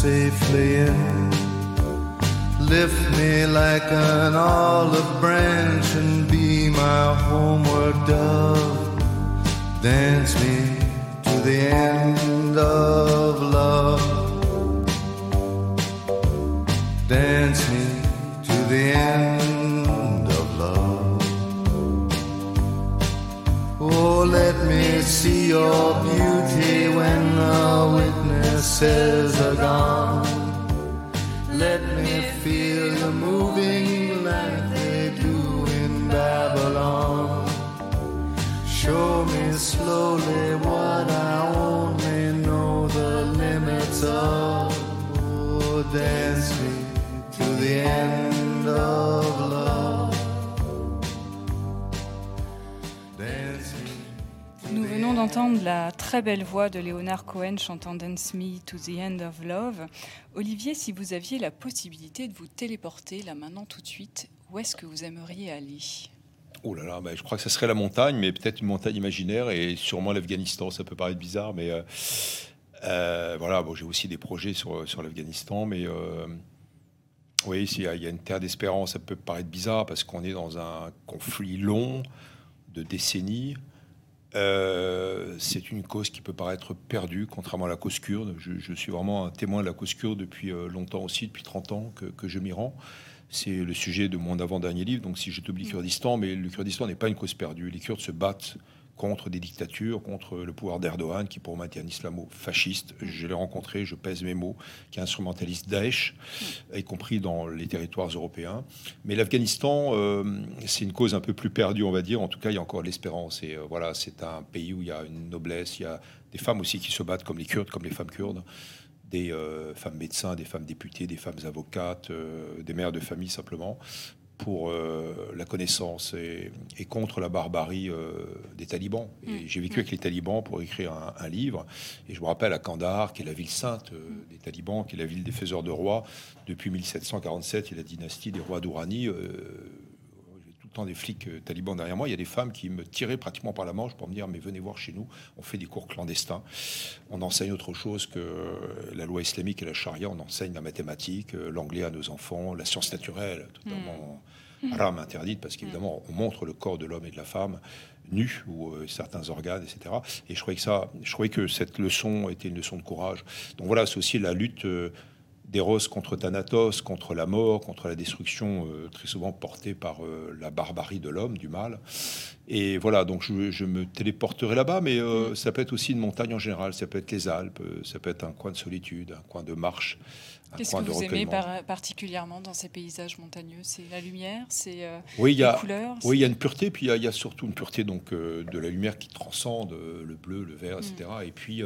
C: Safely in. Lift me like an olive branch and be my homeward dove. Dance me to the end of love. Dance me to the end of love. Oh, let me see your beauty witnesses are gone. Let me feel you moving like they do in Babylon. Show me slowly what I only know the limits of. Oh, dance me to the end of love.
A: Nous venons d'entendre la très belle voix de Léonard Cohen chantant Dance Me to the End of Love. Olivier, si vous aviez la possibilité de vous téléporter là maintenant tout de suite, où est-ce que vous aimeriez aller?
B: Oh là là, bah, je crois que ça serait la montagne, mais peut-être une montagne imaginaire et sûrement l'Afghanistan. Ça peut paraître bizarre, mais euh, euh, voilà. Bon, j'ai aussi des projets sur, sur l'Afghanistan, mais euh, oui, s'il y a une terre d'espérance, ça peut paraître bizarre parce qu'on est dans un conflit long de décennies. Euh, c'est une cause qui peut paraître perdue, contrairement à la cause kurde. Je, suis vraiment un témoin de la cause kurde depuis euh, longtemps aussi, depuis 30 ans que, que je m'y rends. C'est le sujet de mon avant-dernier livre, donc si je t'oublie Kurdistan, mais le Kurdistan n'est pas une cause perdue. Les Kurdes se battent contre des dictatures, contre le pouvoir d'Erdogan, qui pour moi est un islamo-fasciste. Je l'ai rencontré, je pèse mes mots, qui instrumentalise Daesh, y compris dans les territoires européens. Mais l'Afghanistan, euh, c'est une cause un peu plus perdue, on va dire. En tout cas, il y a encore de l'espérance. Et euh, voilà, c'est un pays où il y a une noblesse, il y a des femmes aussi qui se battent comme les Kurdes, comme les femmes kurdes, des euh, femmes médecins, des femmes députées, des femmes avocates, euh, des mères de famille simplement, pour euh, la connaissance et, et contre la barbarie euh, des talibans. Et j'ai vécu avec les talibans pour écrire un, un livre. Et je me rappelle à Kandahar, qui est la ville sainte euh, des talibans, qui est la ville des faiseurs de rois. Depuis 1747, il y a la dynastie des rois d'Ourani. euh, j'ai tout le temps des flics euh, talibans derrière moi. Il y a des femmes qui me tiraient pratiquement par la manche pour me dire Mais venez voir chez nous, on fait des cours clandestins. On enseigne autre chose que la loi islamique et la charia. On enseigne la mathématique, euh, l'anglais à nos enfants, la science naturelle, totalement haram interdite, parce qu'évidemment, on montre le corps de l'homme et de la femme nus ou euh, certains organes, etc. Et je croyais que ça, je croyais que cette leçon était une leçon de courage. Donc voilà, c'est aussi la lutte. euh, d'Eros contre Thanatos, contre la mort, contre la destruction, euh, très souvent portée par euh, la barbarie de l'homme, du mal. Et voilà, donc je, je me téléporterai là-bas, mais euh, ça peut être aussi une montagne en général, ça peut être les Alpes, ça peut être un coin de solitude, un coin de marche,
A: Qu'est-ce que vous aimez par- particulièrement dans ces paysages montagneux? C'est la lumière C'est
B: Oui,
A: les
B: a,
A: couleurs
B: oui, il y a une pureté, puis il y a, il y a surtout une pureté donc de la lumière qui transcende le bleu, le vert, etc.
A: Mm.
B: Et puis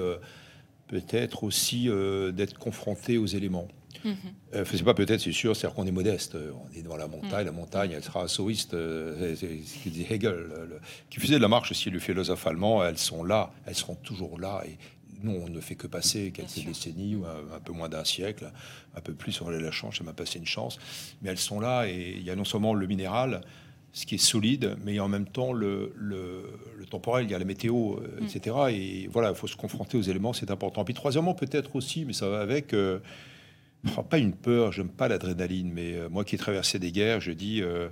B: peut-être aussi euh, d'être confronté aux éléments.
A: Mhm.
B: Euh, c'est pas peut-être, c'est sûr, c'est-à-dire qu'on est modeste. euh, On est devant la
A: Mm.
B: montagne, la montagne, elle sera assoïste. euh, c'est- ce que dit Hegel, le- qui faisait de la marche aussi, le philosophe allemand. Elles sont là, elles seront toujours là. Et nous, on ne fait que passer quelques décennies ou un, un peu moins d'un siècle, un peu plus, on a la chance, ça m'a passé une chance. Mais elles sont là et il y a non seulement le minéral, ce qui est solide, mais en même temps le, le, le temporel, il y a la météo, euh,
A: Mm.
B: etc. Et voilà, il faut se confronter aux éléments, c'est important. Puis troisièmement, peut-être aussi, mais ça va avec, euh, pas une peur, j'aime pas l'adrénaline, mais euh, moi qui ai traversé des guerres, je dis, euh,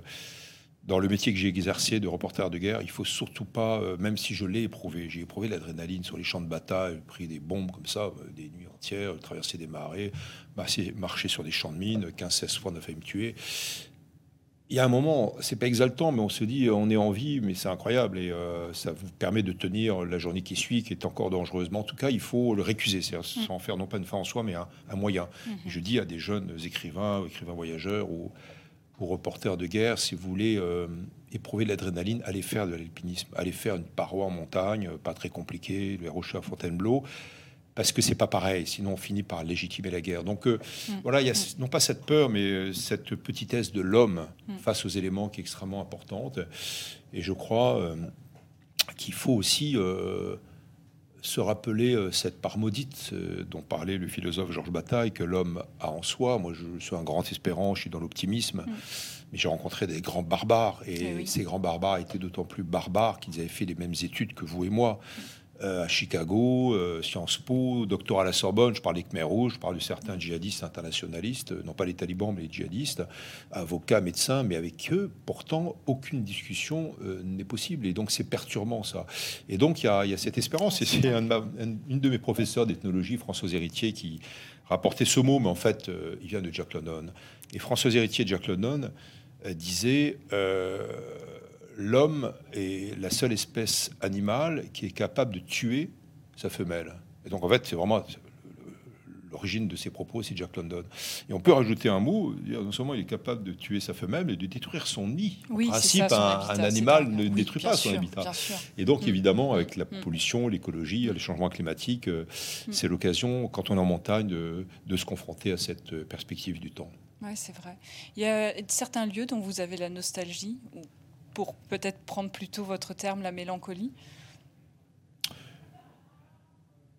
B: dans le métier que j'ai exercé de reporter de guerre, il faut surtout pas, même si je l'ai éprouvé, j'ai éprouvé l'adrénaline sur les champs de bataille, pris des bombes comme ça, des nuits entières, traversé des marées, marcher, marcher sur des champs de mines, 15-16 fois on a failli me tuer. Il y a un moment, c'est pas exaltant, mais on se dit on est en vie, mais c'est incroyable et euh, ça vous permet de tenir la journée qui suit, qui est encore dangereuse. Mais en tout cas, il faut le récuser, c'est-à-dire sans faire non pas une fin en soi, mais un, un moyen. Je dis à des jeunes écrivains, écrivains voyageurs ou reporters de guerre, si vous voulez euh, éprouver l'adrénaline, allez faire de l'alpinisme, allez faire une paroi en montagne, euh, pas très compliqué, les rochers à Fontainebleau, parce que c'est pas pareil, sinon on finit par légitimer la guerre. Donc euh, voilà, il y a non pas cette peur, mais euh, cette petitesse de l'homme face aux éléments qui est extrêmement importante. Et je crois euh, qu'il faut aussi se rappeler cette part maudite dont parlait le philosophe Georges Bataille, que l'homme a en soi. Moi, je suis un grand espérant, je suis dans l'optimisme, mais j'ai rencontré des grands barbares, et
A: Eh oui.
B: ces grands barbares étaient d'autant plus barbares qu'ils avaient fait les mêmes études que vous et moi. Euh, à Chicago, euh, Sciences Po, doctorat à la Sorbonne, je parle des Khmers rouges, je parle de certains djihadistes internationalistes, euh, non pas les talibans, mais les djihadistes, avocats, médecins, mais avec eux, pourtant, aucune discussion n'est possible. Et donc, c'est perturbant, ça. Et donc, il y a, cette espérance. Et c'est une de mes professeurs d'ethnologie, François Héritier, qui rapportait ce mot, mais en fait, il vient de Jack London. Et François Héritier Jack London euh, disait L'homme est la seule espèce animale qui est capable de tuer sa femelle. Et donc, en fait, c'est vraiment l'origine de ses propos, c'est Jack London. Et on peut rajouter un mot, non seulement il est capable de tuer sa femelle, mais de détruire son nid.
A: Oui,
B: en principe,
A: ça,
B: un,
A: habitat,
B: un animal ne
A: Oui,
B: détruit pas son habitat. Et donc,
A: Mm.
B: évidemment, avec la
A: Mm.
B: pollution, l'écologie, les changements climatiques, euh, c'est l'occasion, quand on est en montagne, de, de se confronter à cette euh, perspective du temps.
A: Oui, c'est vrai. Il y a certains lieux dont vous avez la nostalgie, ou pour peut-être prendre plutôt votre terme, la mélancolie,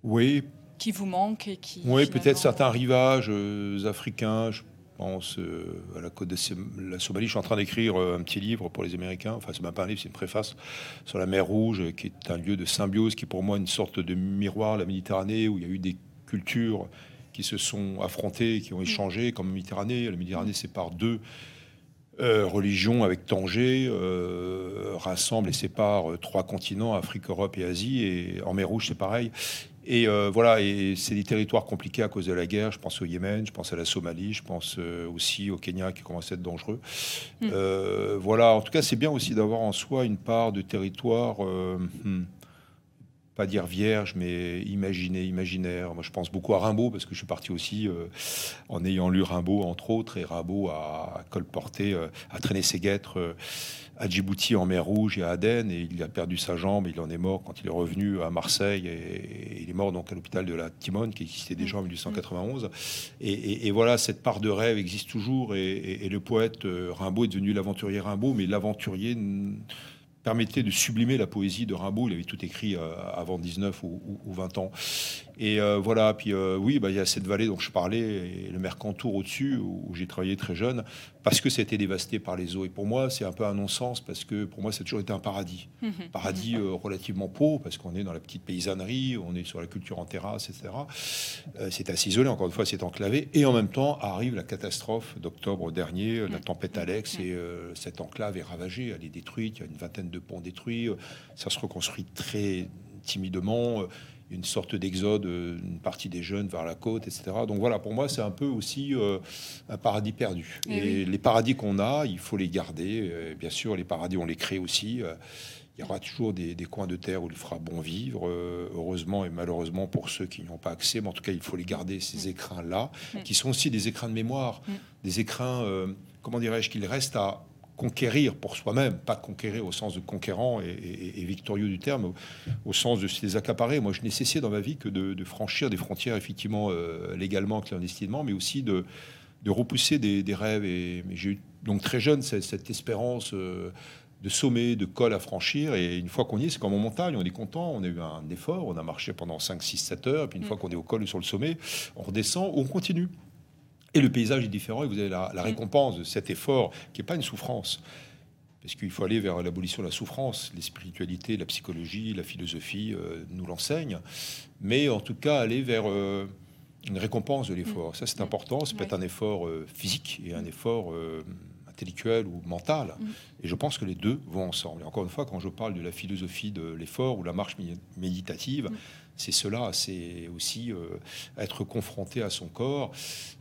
B: Oui,
A: qui vous manquent et qui.
B: oui peut-être certains rivages euh, africains. Je pense euh, à la côte de la Somalie. Je suis en train d'écrire euh, un petit livre pour les Américains. Enfin, c'est même pas un livre, c'est une préface sur la mer Rouge, qui est un lieu de symbiose, qui est pour moi une sorte de miroir, la Méditerranée, où il y a eu des cultures qui se sont affrontées, qui ont échangé, comme la Méditerranée. La Méditerranée sépare deux euh, religions avec Tanger, euh, rassemble et sépare euh, trois continents, Afrique, Europe et Asie. Et en mer Rouge, c'est pareil. Et euh, voilà, et c'est des territoires compliqués à cause de la guerre. Je pense au Yémen, je pense à la Somalie, je pense aussi au Kenya qui commence à être dangereux.
A: Mm.
B: Euh, voilà, en tout cas, c'est bien aussi d'avoir en soi une part de territoire, hmm, pas dire vierge, mais imaginé, imaginaire. Moi, je pense beaucoup à Rimbaud parce que je suis parti aussi euh, en ayant lu Rimbaud, entre autres, et Rimbaud a, colporté, euh, a traîné ses guêtres. euh, à Djibouti en mer Rouge et à Aden et il a perdu sa jambe, il en est mort quand il est revenu à Marseille et, et il est mort donc à l'hôpital de la Timone qui existait déjà en 1891 et, et- et voilà cette part de rêve existe toujours et, le poète Rimbaud est devenu l'aventurier Rimbaud mais l'aventurier permettait de sublimer la poésie de Rimbaud. Il avait tout écrit euh, avant 19 ou, ou- ou 20 ans. Et euh, voilà puis euh, oui bah, il y a cette vallée dont je parlais et le Mercantour au-dessus où j'ai travaillé très jeune parce que c'était dévasté par les eaux. Et pour moi, c'est un peu un non-sens parce que pour moi, ça a toujours été un paradis.
A: Mhm.
B: Paradis euh, relativement pauvre parce qu'on est dans la petite paysannerie, on est sur la culture en terrasse, etc. Euh, c'est assez isolé, encore une fois, c'est enclavé. Et en même temps, arrive la catastrophe d'octobre dernier, la tempête Alex, et euh, cette enclave est ravagée, elle est détruite, il y a une vingtaine de ponts détruits, euh, ça se reconstruit très timidement. Une sorte d'exode, euh, une partie des jeunes vers la côte, etc. Donc voilà, pour moi, c'est un peu aussi euh, un paradis perdu.
A: Eh
B: Et
A: oui.
B: les paradis qu'on a, il faut les garder. Bien sûr, les paradis, on les crée aussi. Euh, il y aura toujours des, des coins de terre où il fera bon vivre, euh, heureusement et malheureusement pour ceux qui n'y ont pas accès. Mais en tout cas, il faut les garder, ces écrins-là,
A: Mm.
B: qui sont aussi des écrins de mémoire,
A: Mm.
B: des écrins, euh, comment dirais-je, qu'il reste à conquérir pour soi-même, pas conquérir au sens de conquérant et, et- et victorieux du terme, au, au sens de se les accaparer. Moi, je n'ai cessé dans ma vie que de, de franchir des frontières, effectivement, euh, légalement, clandestinement, mais aussi de, de repousser des, des rêves. Et j'ai eu donc très jeune cette, cette espérance euh, de sommet, de col à franchir. Et une fois qu'on y est, c'est comme en montagne, on est content, on a eu un effort, on a marché pendant 5, 6, 7 heures. Et puis une
A: Mm.
B: fois qu'on est au col ou sur le sommet, on redescend ou on continue. Et le paysage est différent et vous avez la, la
A: Mm.
B: récompense de cet effort qui n'est pas une souffrance. Parce qu'il faut aller vers l'abolition de la souffrance. Les spiritualités, la psychologie, la philosophie euh, nous l'enseignent. Mais en tout cas, aller vers euh, une récompense de l'effort. Ça, c'est important. Ça peut
A: Mm.
B: Être un effort euh, physique et un effort euh, intellectuelle ou mentale.
A: Mm.
B: Et je pense que les deux vont ensemble. Et encore une fois, quand je parle de la philosophie de l'effort ou la marche mé- méditative,
A: Mm.
B: C'est cela, c'est aussi euh, être confronté à son corps.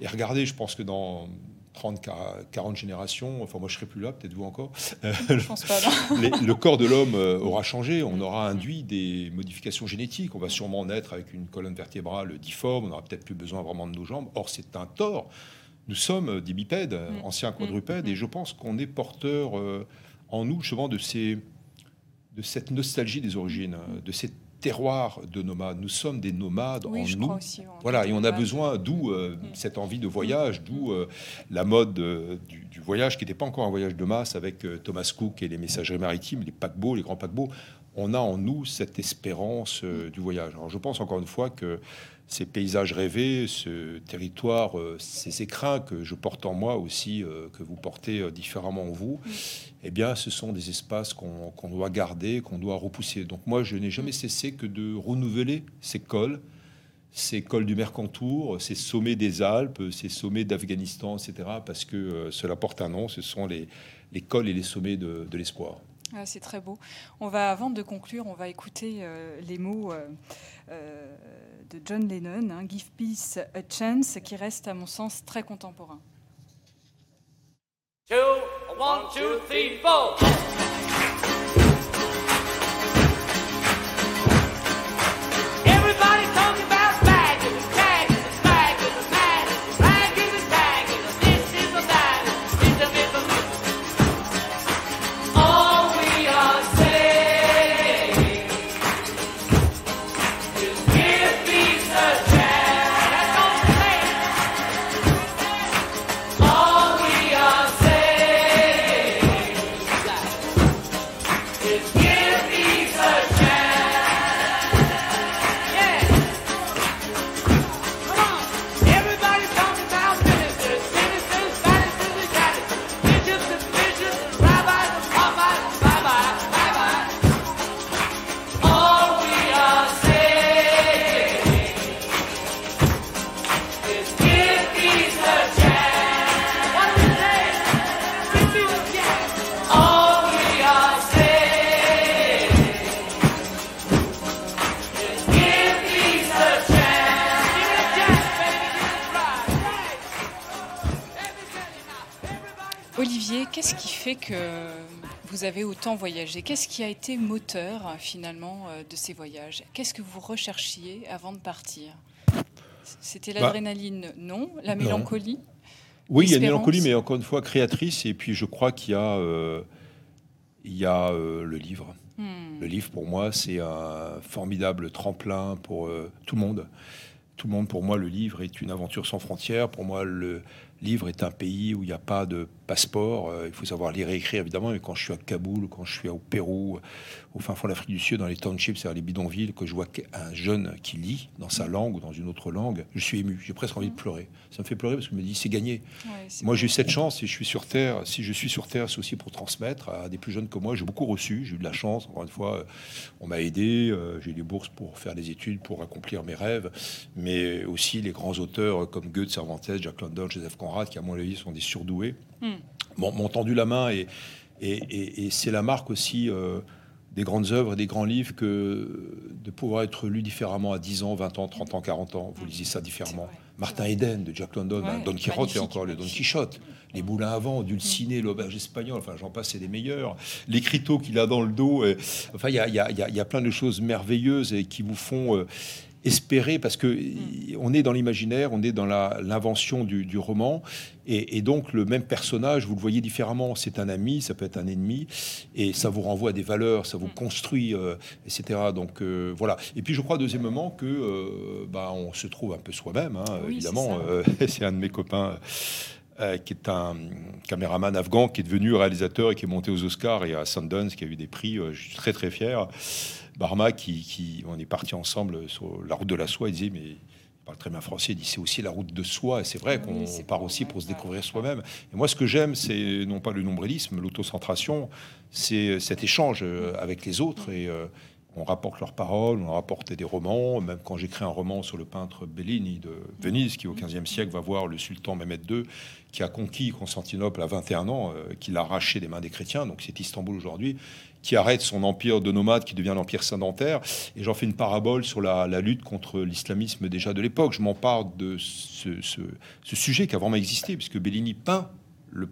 B: Et regardez, je pense que dans 30, 40 générations, enfin moi je serai plus là, peut-être vous encore,
A: Je pense pas.
B: les- le corps de l'homme euh, aura changé, on aura induit des modifications génétiques, on va sûrement naître avec une colonne vertébrale difforme, on n'aura peut-être plus besoin vraiment de nos jambes. Or, c'est un tort. Nous sommes euh, des bipèdes, euh,
A: Mm.
B: anciens quadrupèdes, et je pense qu'on est porteur euh, en nous, justement, de, ces, de cette nostalgie des origines, euh, de ces terroirs de nomades. Nous sommes des nomades
A: Oui,
B: en
A: je
B: nous.
A: crois aussi. en
B: Voilà, et on a besoin, d'où euh, cette envie de voyage, d'où euh, la mode euh, du, du voyage, qui n'était pas encore un voyage de masse avec Thomas Cook et les messageries maritimes, les paquebots, les grands paquebots. On a en nous cette espérance euh, du voyage. Alors je pense encore une fois que ces paysages rêvés, ce territoire, euh, ces écrins que je porte en moi aussi, euh, que vous portez euh, différemment en vous, eh bien, ce sont des espaces qu'on doit garder, qu'on doit repousser. Donc moi, je n'ai jamais cessé que de renouveler ces cols, ces cols du Mercantour, ces sommets des Alpes, ces sommets d'Afghanistan, etc., parce que cela porte un nom, ce sont les, cols et les sommets de, l'espoir.
A: Ah, c'est très beau. On va, avant de conclure, on va écouter les mots John Lennon, hein, Give Peace a Chance, qui reste, à mon sens, très contemporain. Fait que vous avez autant voyagé Qu'est-ce qui a été moteur, finalement, euh, de ces voyages? Qu'est-ce que vous recherchiez avant de partir? C'était
B: Bah,
A: l'adrénaline Non? La mélancolie?
B: Oui, il y a une mélancolie, mais encore une fois créatrice. Et puis je crois qu'il y a, euh, il y a euh, le livre.
A: Hmm.
B: Le livre, pour moi, c'est un formidable tremplin pour euh, tout le monde. Tout le monde, pour moi, le livre est une aventure sans frontières. Pour moi, le livre est un pays où il n'y a pas de passeport. Euh, il faut savoir lire et écrire, évidemment. Mais quand je suis à Kaboul, quand je suis au Pérou, au fin fond de l'Afrique du Sud, dans les townships, c'est-à-dire les bidonvilles, que je vois un jeune qui lit dans sa langue ou dans une autre langue, je suis ému. J'ai presque envie de pleurer. Ça me fait pleurer parce que je me dis, c'est gagné.
A: Ouais,
B: Moi, j'ai eu cette chance et je suis sur Terre. Si je suis sur Terre, c'est aussi pour transmettre à des plus jeunes que moi. J'ai beaucoup reçu. J'ai eu de la chance. Encore une fois, on m'a aidé. euh, J'ai eu des bourses pour faire des études, pour accomplir mes rêves. Mais aussi les grands auteurs comme Goethe, Cervantes, Jack London, Joseph Conrad, qui, à mon avis, sont des surdoués,
A: Hmm.
B: m'ont tendu la main. Et, et, et- et c'est la marque aussi euh, des grandes œuvres et des grands livres que de pouvoir être lu différemment à 10 ans, 20 ans, 30 ans, 40 ans. Vous lisez ça différemment. Martin Eden de Jack London,
A: Ouais,
B: hein, Don Quixote et encore le Don. Quichotte, les boulins à vent, Dulciné, l'auberge espagnole, enfin j'en passe, c'est les meilleurs. L'écriteau qu'il a dans le dos, et- enfin il y a, y a- il y a- il y a plein de choses merveilleuses et qui vous font euh, espérer parce que on est dans l'imaginaire, on est dans l'invention du, du roman et, et donc le même personnage, vous le voyez différemment. C'est un ami, ça peut être un ennemi et ça vous renvoie à des valeurs, ça vous construit, euh, etc. Donc euh, voilà. Et puis je crois deuxièmement que euh, bah, on se trouve un peu soi-même, hein,
A: Oui,
B: évidemment.
A: c'est
B: un de mes copains. Euh, qui est un caméraman afghan qui est devenu réalisateur et qui est monté aux Oscars et à Sundance, qui a eu des prix. euh, je suis très très fier. Barma, qui, qui- on est parti ensemble sur la route de la soie. Il disait mais il parle très bien français. Il dit c'est aussi la route de soi. Et c'est vrai
A: Oui,
B: qu'on part aussi pour se découvrir soi-même. Et moi, ce que j'aime, c'est non pas le nombrilisme, l'autocentration, c'est cet échange euh, avec les autres et euh, on rapporte leurs paroles, on rapporte des romans. Même quand j'écris un roman sur le peintre Bellini de Venise, qui au XVe siècle va voir le sultan Mehmed II, qui a conquis Constantinople à 21 ans, euh, qui l'a arraché des mains des chrétiens, donc c'est Istanbul aujourd'hui, qui arrête son empire de nomades, qui devient l'empire sédentaire. Et j'en fais une parabole sur la, lutte contre l'islamisme déjà de l'époque. Je m'empare de ce- ce sujet qui a vraiment existé, puisque Bellini peint le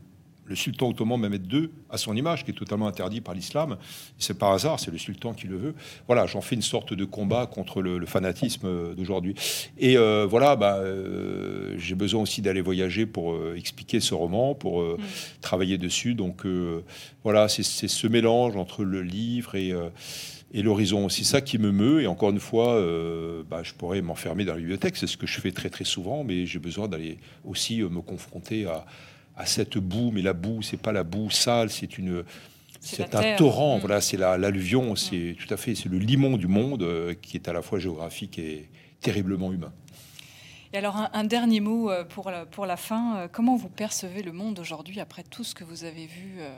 B: le sultan ottoman Mehmed II à son image, qui est totalement interdit par l'islam. C'est par hasard, c'est le sultan qui le veut. Voilà, j'en fais une sorte de combat contre le, le fanatisme euh, d'aujourd'hui. Et euh, voilà, bah, euh, j'ai besoin aussi d'aller voyager pour euh, expliquer ce roman, pour euh, travailler dessus. Donc voilà, c'est ce mélange entre le livre et... et l'horizon, c'est ça qui me meut. Et encore une fois, euh, bah, je pourrais m'enfermer dans la bibliothèque, c'est ce que je fais très très souvent, mais j'ai besoin d'aller aussi me confronter à, à cette boue. Mais la boue, c'est pas la boue sale, c'est une,
A: C'est
B: un
A: terre.
B: torrent.
A: Mm.
B: Voilà, c'est la- l'alluvion. C'est tout à fait, c'est le limon du monde euh, qui est à la fois géographique et terriblement humain.
A: Et alors, un, un dernier mot euh, pour la, pour la fin. Euh, Comment vous percevez le monde aujourd'hui après tout ce que vous avez vu euh,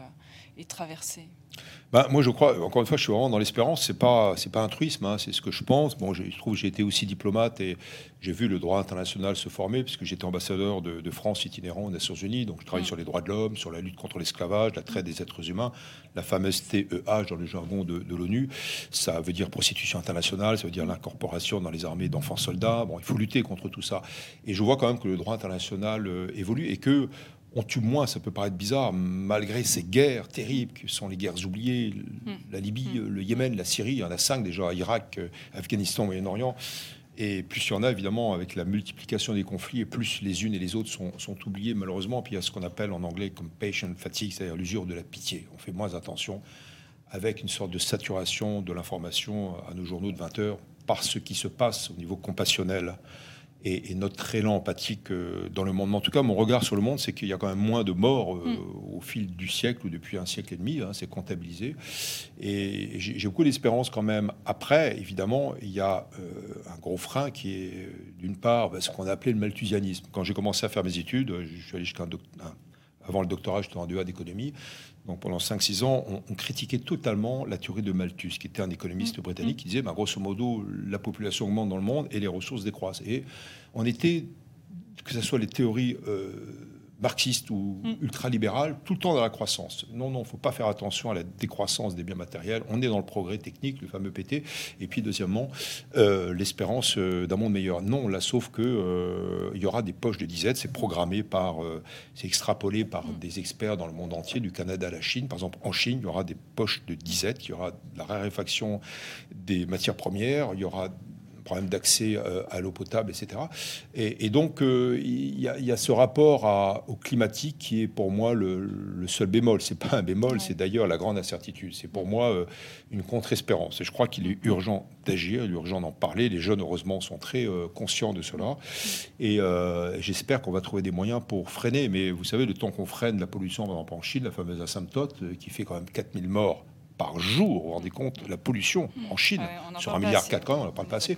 A: et traversé?
B: Bah, moi, je crois, encore une fois, je suis vraiment dans l'espérance. C'est pas, c'est pas un truisme, hein, c'est ce que je pense. Bon, je, je trouve que j'ai été aussi diplomate et j'ai vu le droit international se former puisque j'étais ambassadeur de, de France itinérant aux Nations Unies. Donc, je travaille
A: Mm.
B: sur les droits de l'homme, sur la lutte contre l'esclavage, la traite des êtres humains, la fameuse TEH dans le jargon de, de l'ONU. Ça veut dire prostitution internationale, ça veut dire l'incorporation dans les armées d'enfants soldats. Bon, il faut lutter contre tout ça. Et je vois quand même que le droit international euh, évolue et que on tue moins, ça peut paraître bizarre, malgré ces guerres terribles que sont les guerres oubliées, l- la Libye, euh, le Yémen, la Syrie, il y en a cinq déjà, Irak, euh, Afghanistan, Moyen-Orient. Et plus il y en a, évidemment, avec la multiplication des conflits, et plus les unes et les autres sont, sont oubliées, malheureusement. Puis il y a ce qu'on appelle en anglais compassion fatigue, c'est-à-dire l'usure de la pitié. On fait moins attention avec une sorte de saturation de l'information à nos journaux de 20 heures par ce qui se passe au niveau compassionnel et, et notre élan empathique euh, dans le monde. Mais en tout cas, mon regard sur le monde, c'est qu'il y a quand même moins de morts euh, au fil du siècle ou depuis un siècle et demi. hein, c'est comptabilisé. Et j'ai beaucoup d'espérance quand même. Après, évidemment, il y a euh, un gros frein qui est, d'une part, bah, ce qu'on a appelé le malthusianisme. Quand j'ai commencé à faire mes études, je suis allé jusqu'à un un- avant le doctorat, j'étais en 2A d'économie. Donc pendant 5-6 ans, on, on critiquait totalement la théorie de Malthus, qui était un économiste britannique qui disait, bah, grosso modo, la population augmente dans le monde et les ressources décroissent. Et on était, que ce soit les théories euh, marxistes ou ultralibérales, tout le temps dans la croissance. Non, non, il ne faut pas faire attention à la décroissance des biens matériels. On est dans le progrès technique, le fameux PT. Et puis deuxièmement, euh, l'espérance euh, d'un monde meilleur. Non, là, sauf que euh, il y aura des poches de disette. C'est programmé par, euh, c'est extrapolé par des experts dans le monde entier, du Canada à la Chine. Par exemple, en Chine, il y aura des poches de disette. Il y aura de la raréfaction des matières premières. Il y aura problème d'accès euh, à l'eau potable, etc. Et, et donc, euh, il y, a- il y a ce rapport à- au climatique qui est pour moi le, le seul bémol. C'est pas un bémol, c'est d'ailleurs la grande incertitude. C'est pour moi euh, une contre-espérance. Et je crois qu'il est urgent d'agir, il est urgent d'en parler. Les jeunes, heureusement, sont très conscients de cela. Et j'espère qu'on va trouver des moyens pour freiner. Mais vous savez, le temps qu'on freine la pollution, par exemple en Chine, la fameuse asymptote, qui fait quand même 4000 morts par jour, vous vous rendez compte, la pollution en Chine,
A: Ouais, en
B: sur un milliard quatre quand même, on n'en parle pas assez.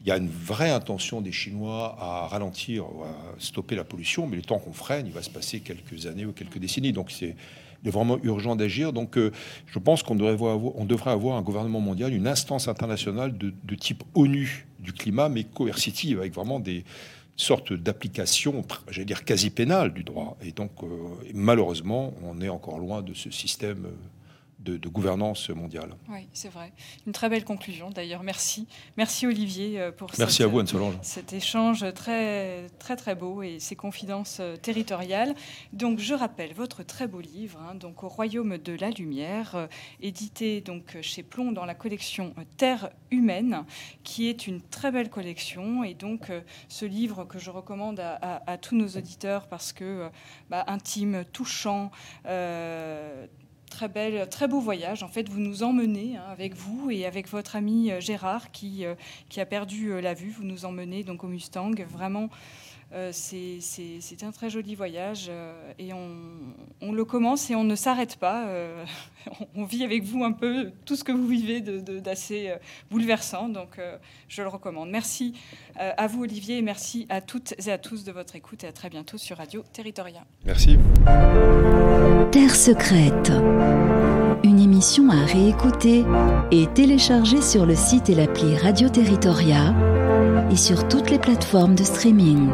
B: Il y a une vraie intention des Chinois à ralentir, ou à stopper la pollution, mais le temps qu'on freine, il va se passer quelques années ou quelques décennies. Donc c'est il est vraiment urgent d'agir. Donc euh, je pense qu'on devrait avoir, on devrait avoir un gouvernement mondial, une instance internationale de, de type ONU du climat, mais coercitive, avec vraiment des sortes d'applications, j'allais dire quasi pénales du droit. Et donc euh, malheureusement, on est encore loin de ce système euh, de, de gouvernance mondiale.
A: Oui, c'est vrai. Une très belle conclusion d'ailleurs. Merci. Merci Olivier euh, pour
B: Merci
A: cette,
B: à vous, Anne-Solange.
A: cet échange très très très beau et ces confidences euh, territoriales. Donc je rappelle votre très beau livre, hein, donc au Royaume de la Lumière, euh, édité donc chez Plomb dans la collection euh, Terre humaine, qui est une très belle collection et donc euh, ce livre que je recommande à, à- à tous nos auditeurs parce que euh, bah, intime, touchant. Très belle, très beau voyage. En fait, vous nous emmenez hein, avec vous et avec votre ami euh, Gérard qui, euh, qui a perdu euh, la vue. Vous nous emmenez donc au Mustang. Vraiment, c'est c'est- un très joli voyage euh, et on, on le commence et on ne s'arrête pas. euh, on, vit avec vous un peu tout ce que vous vivez de- de- d'assez euh, bouleversant. Donc, euh, je le recommande. Merci euh, à vous, Olivier, et merci à toutes et à tous de votre écoute et à très bientôt sur Radio Territoria.
B: Merci.
D: Terre secrète. Une émission émission à réécouter et télécharger sur le site et l'appli Radio Territoria et sur toutes les plateformes de streaming.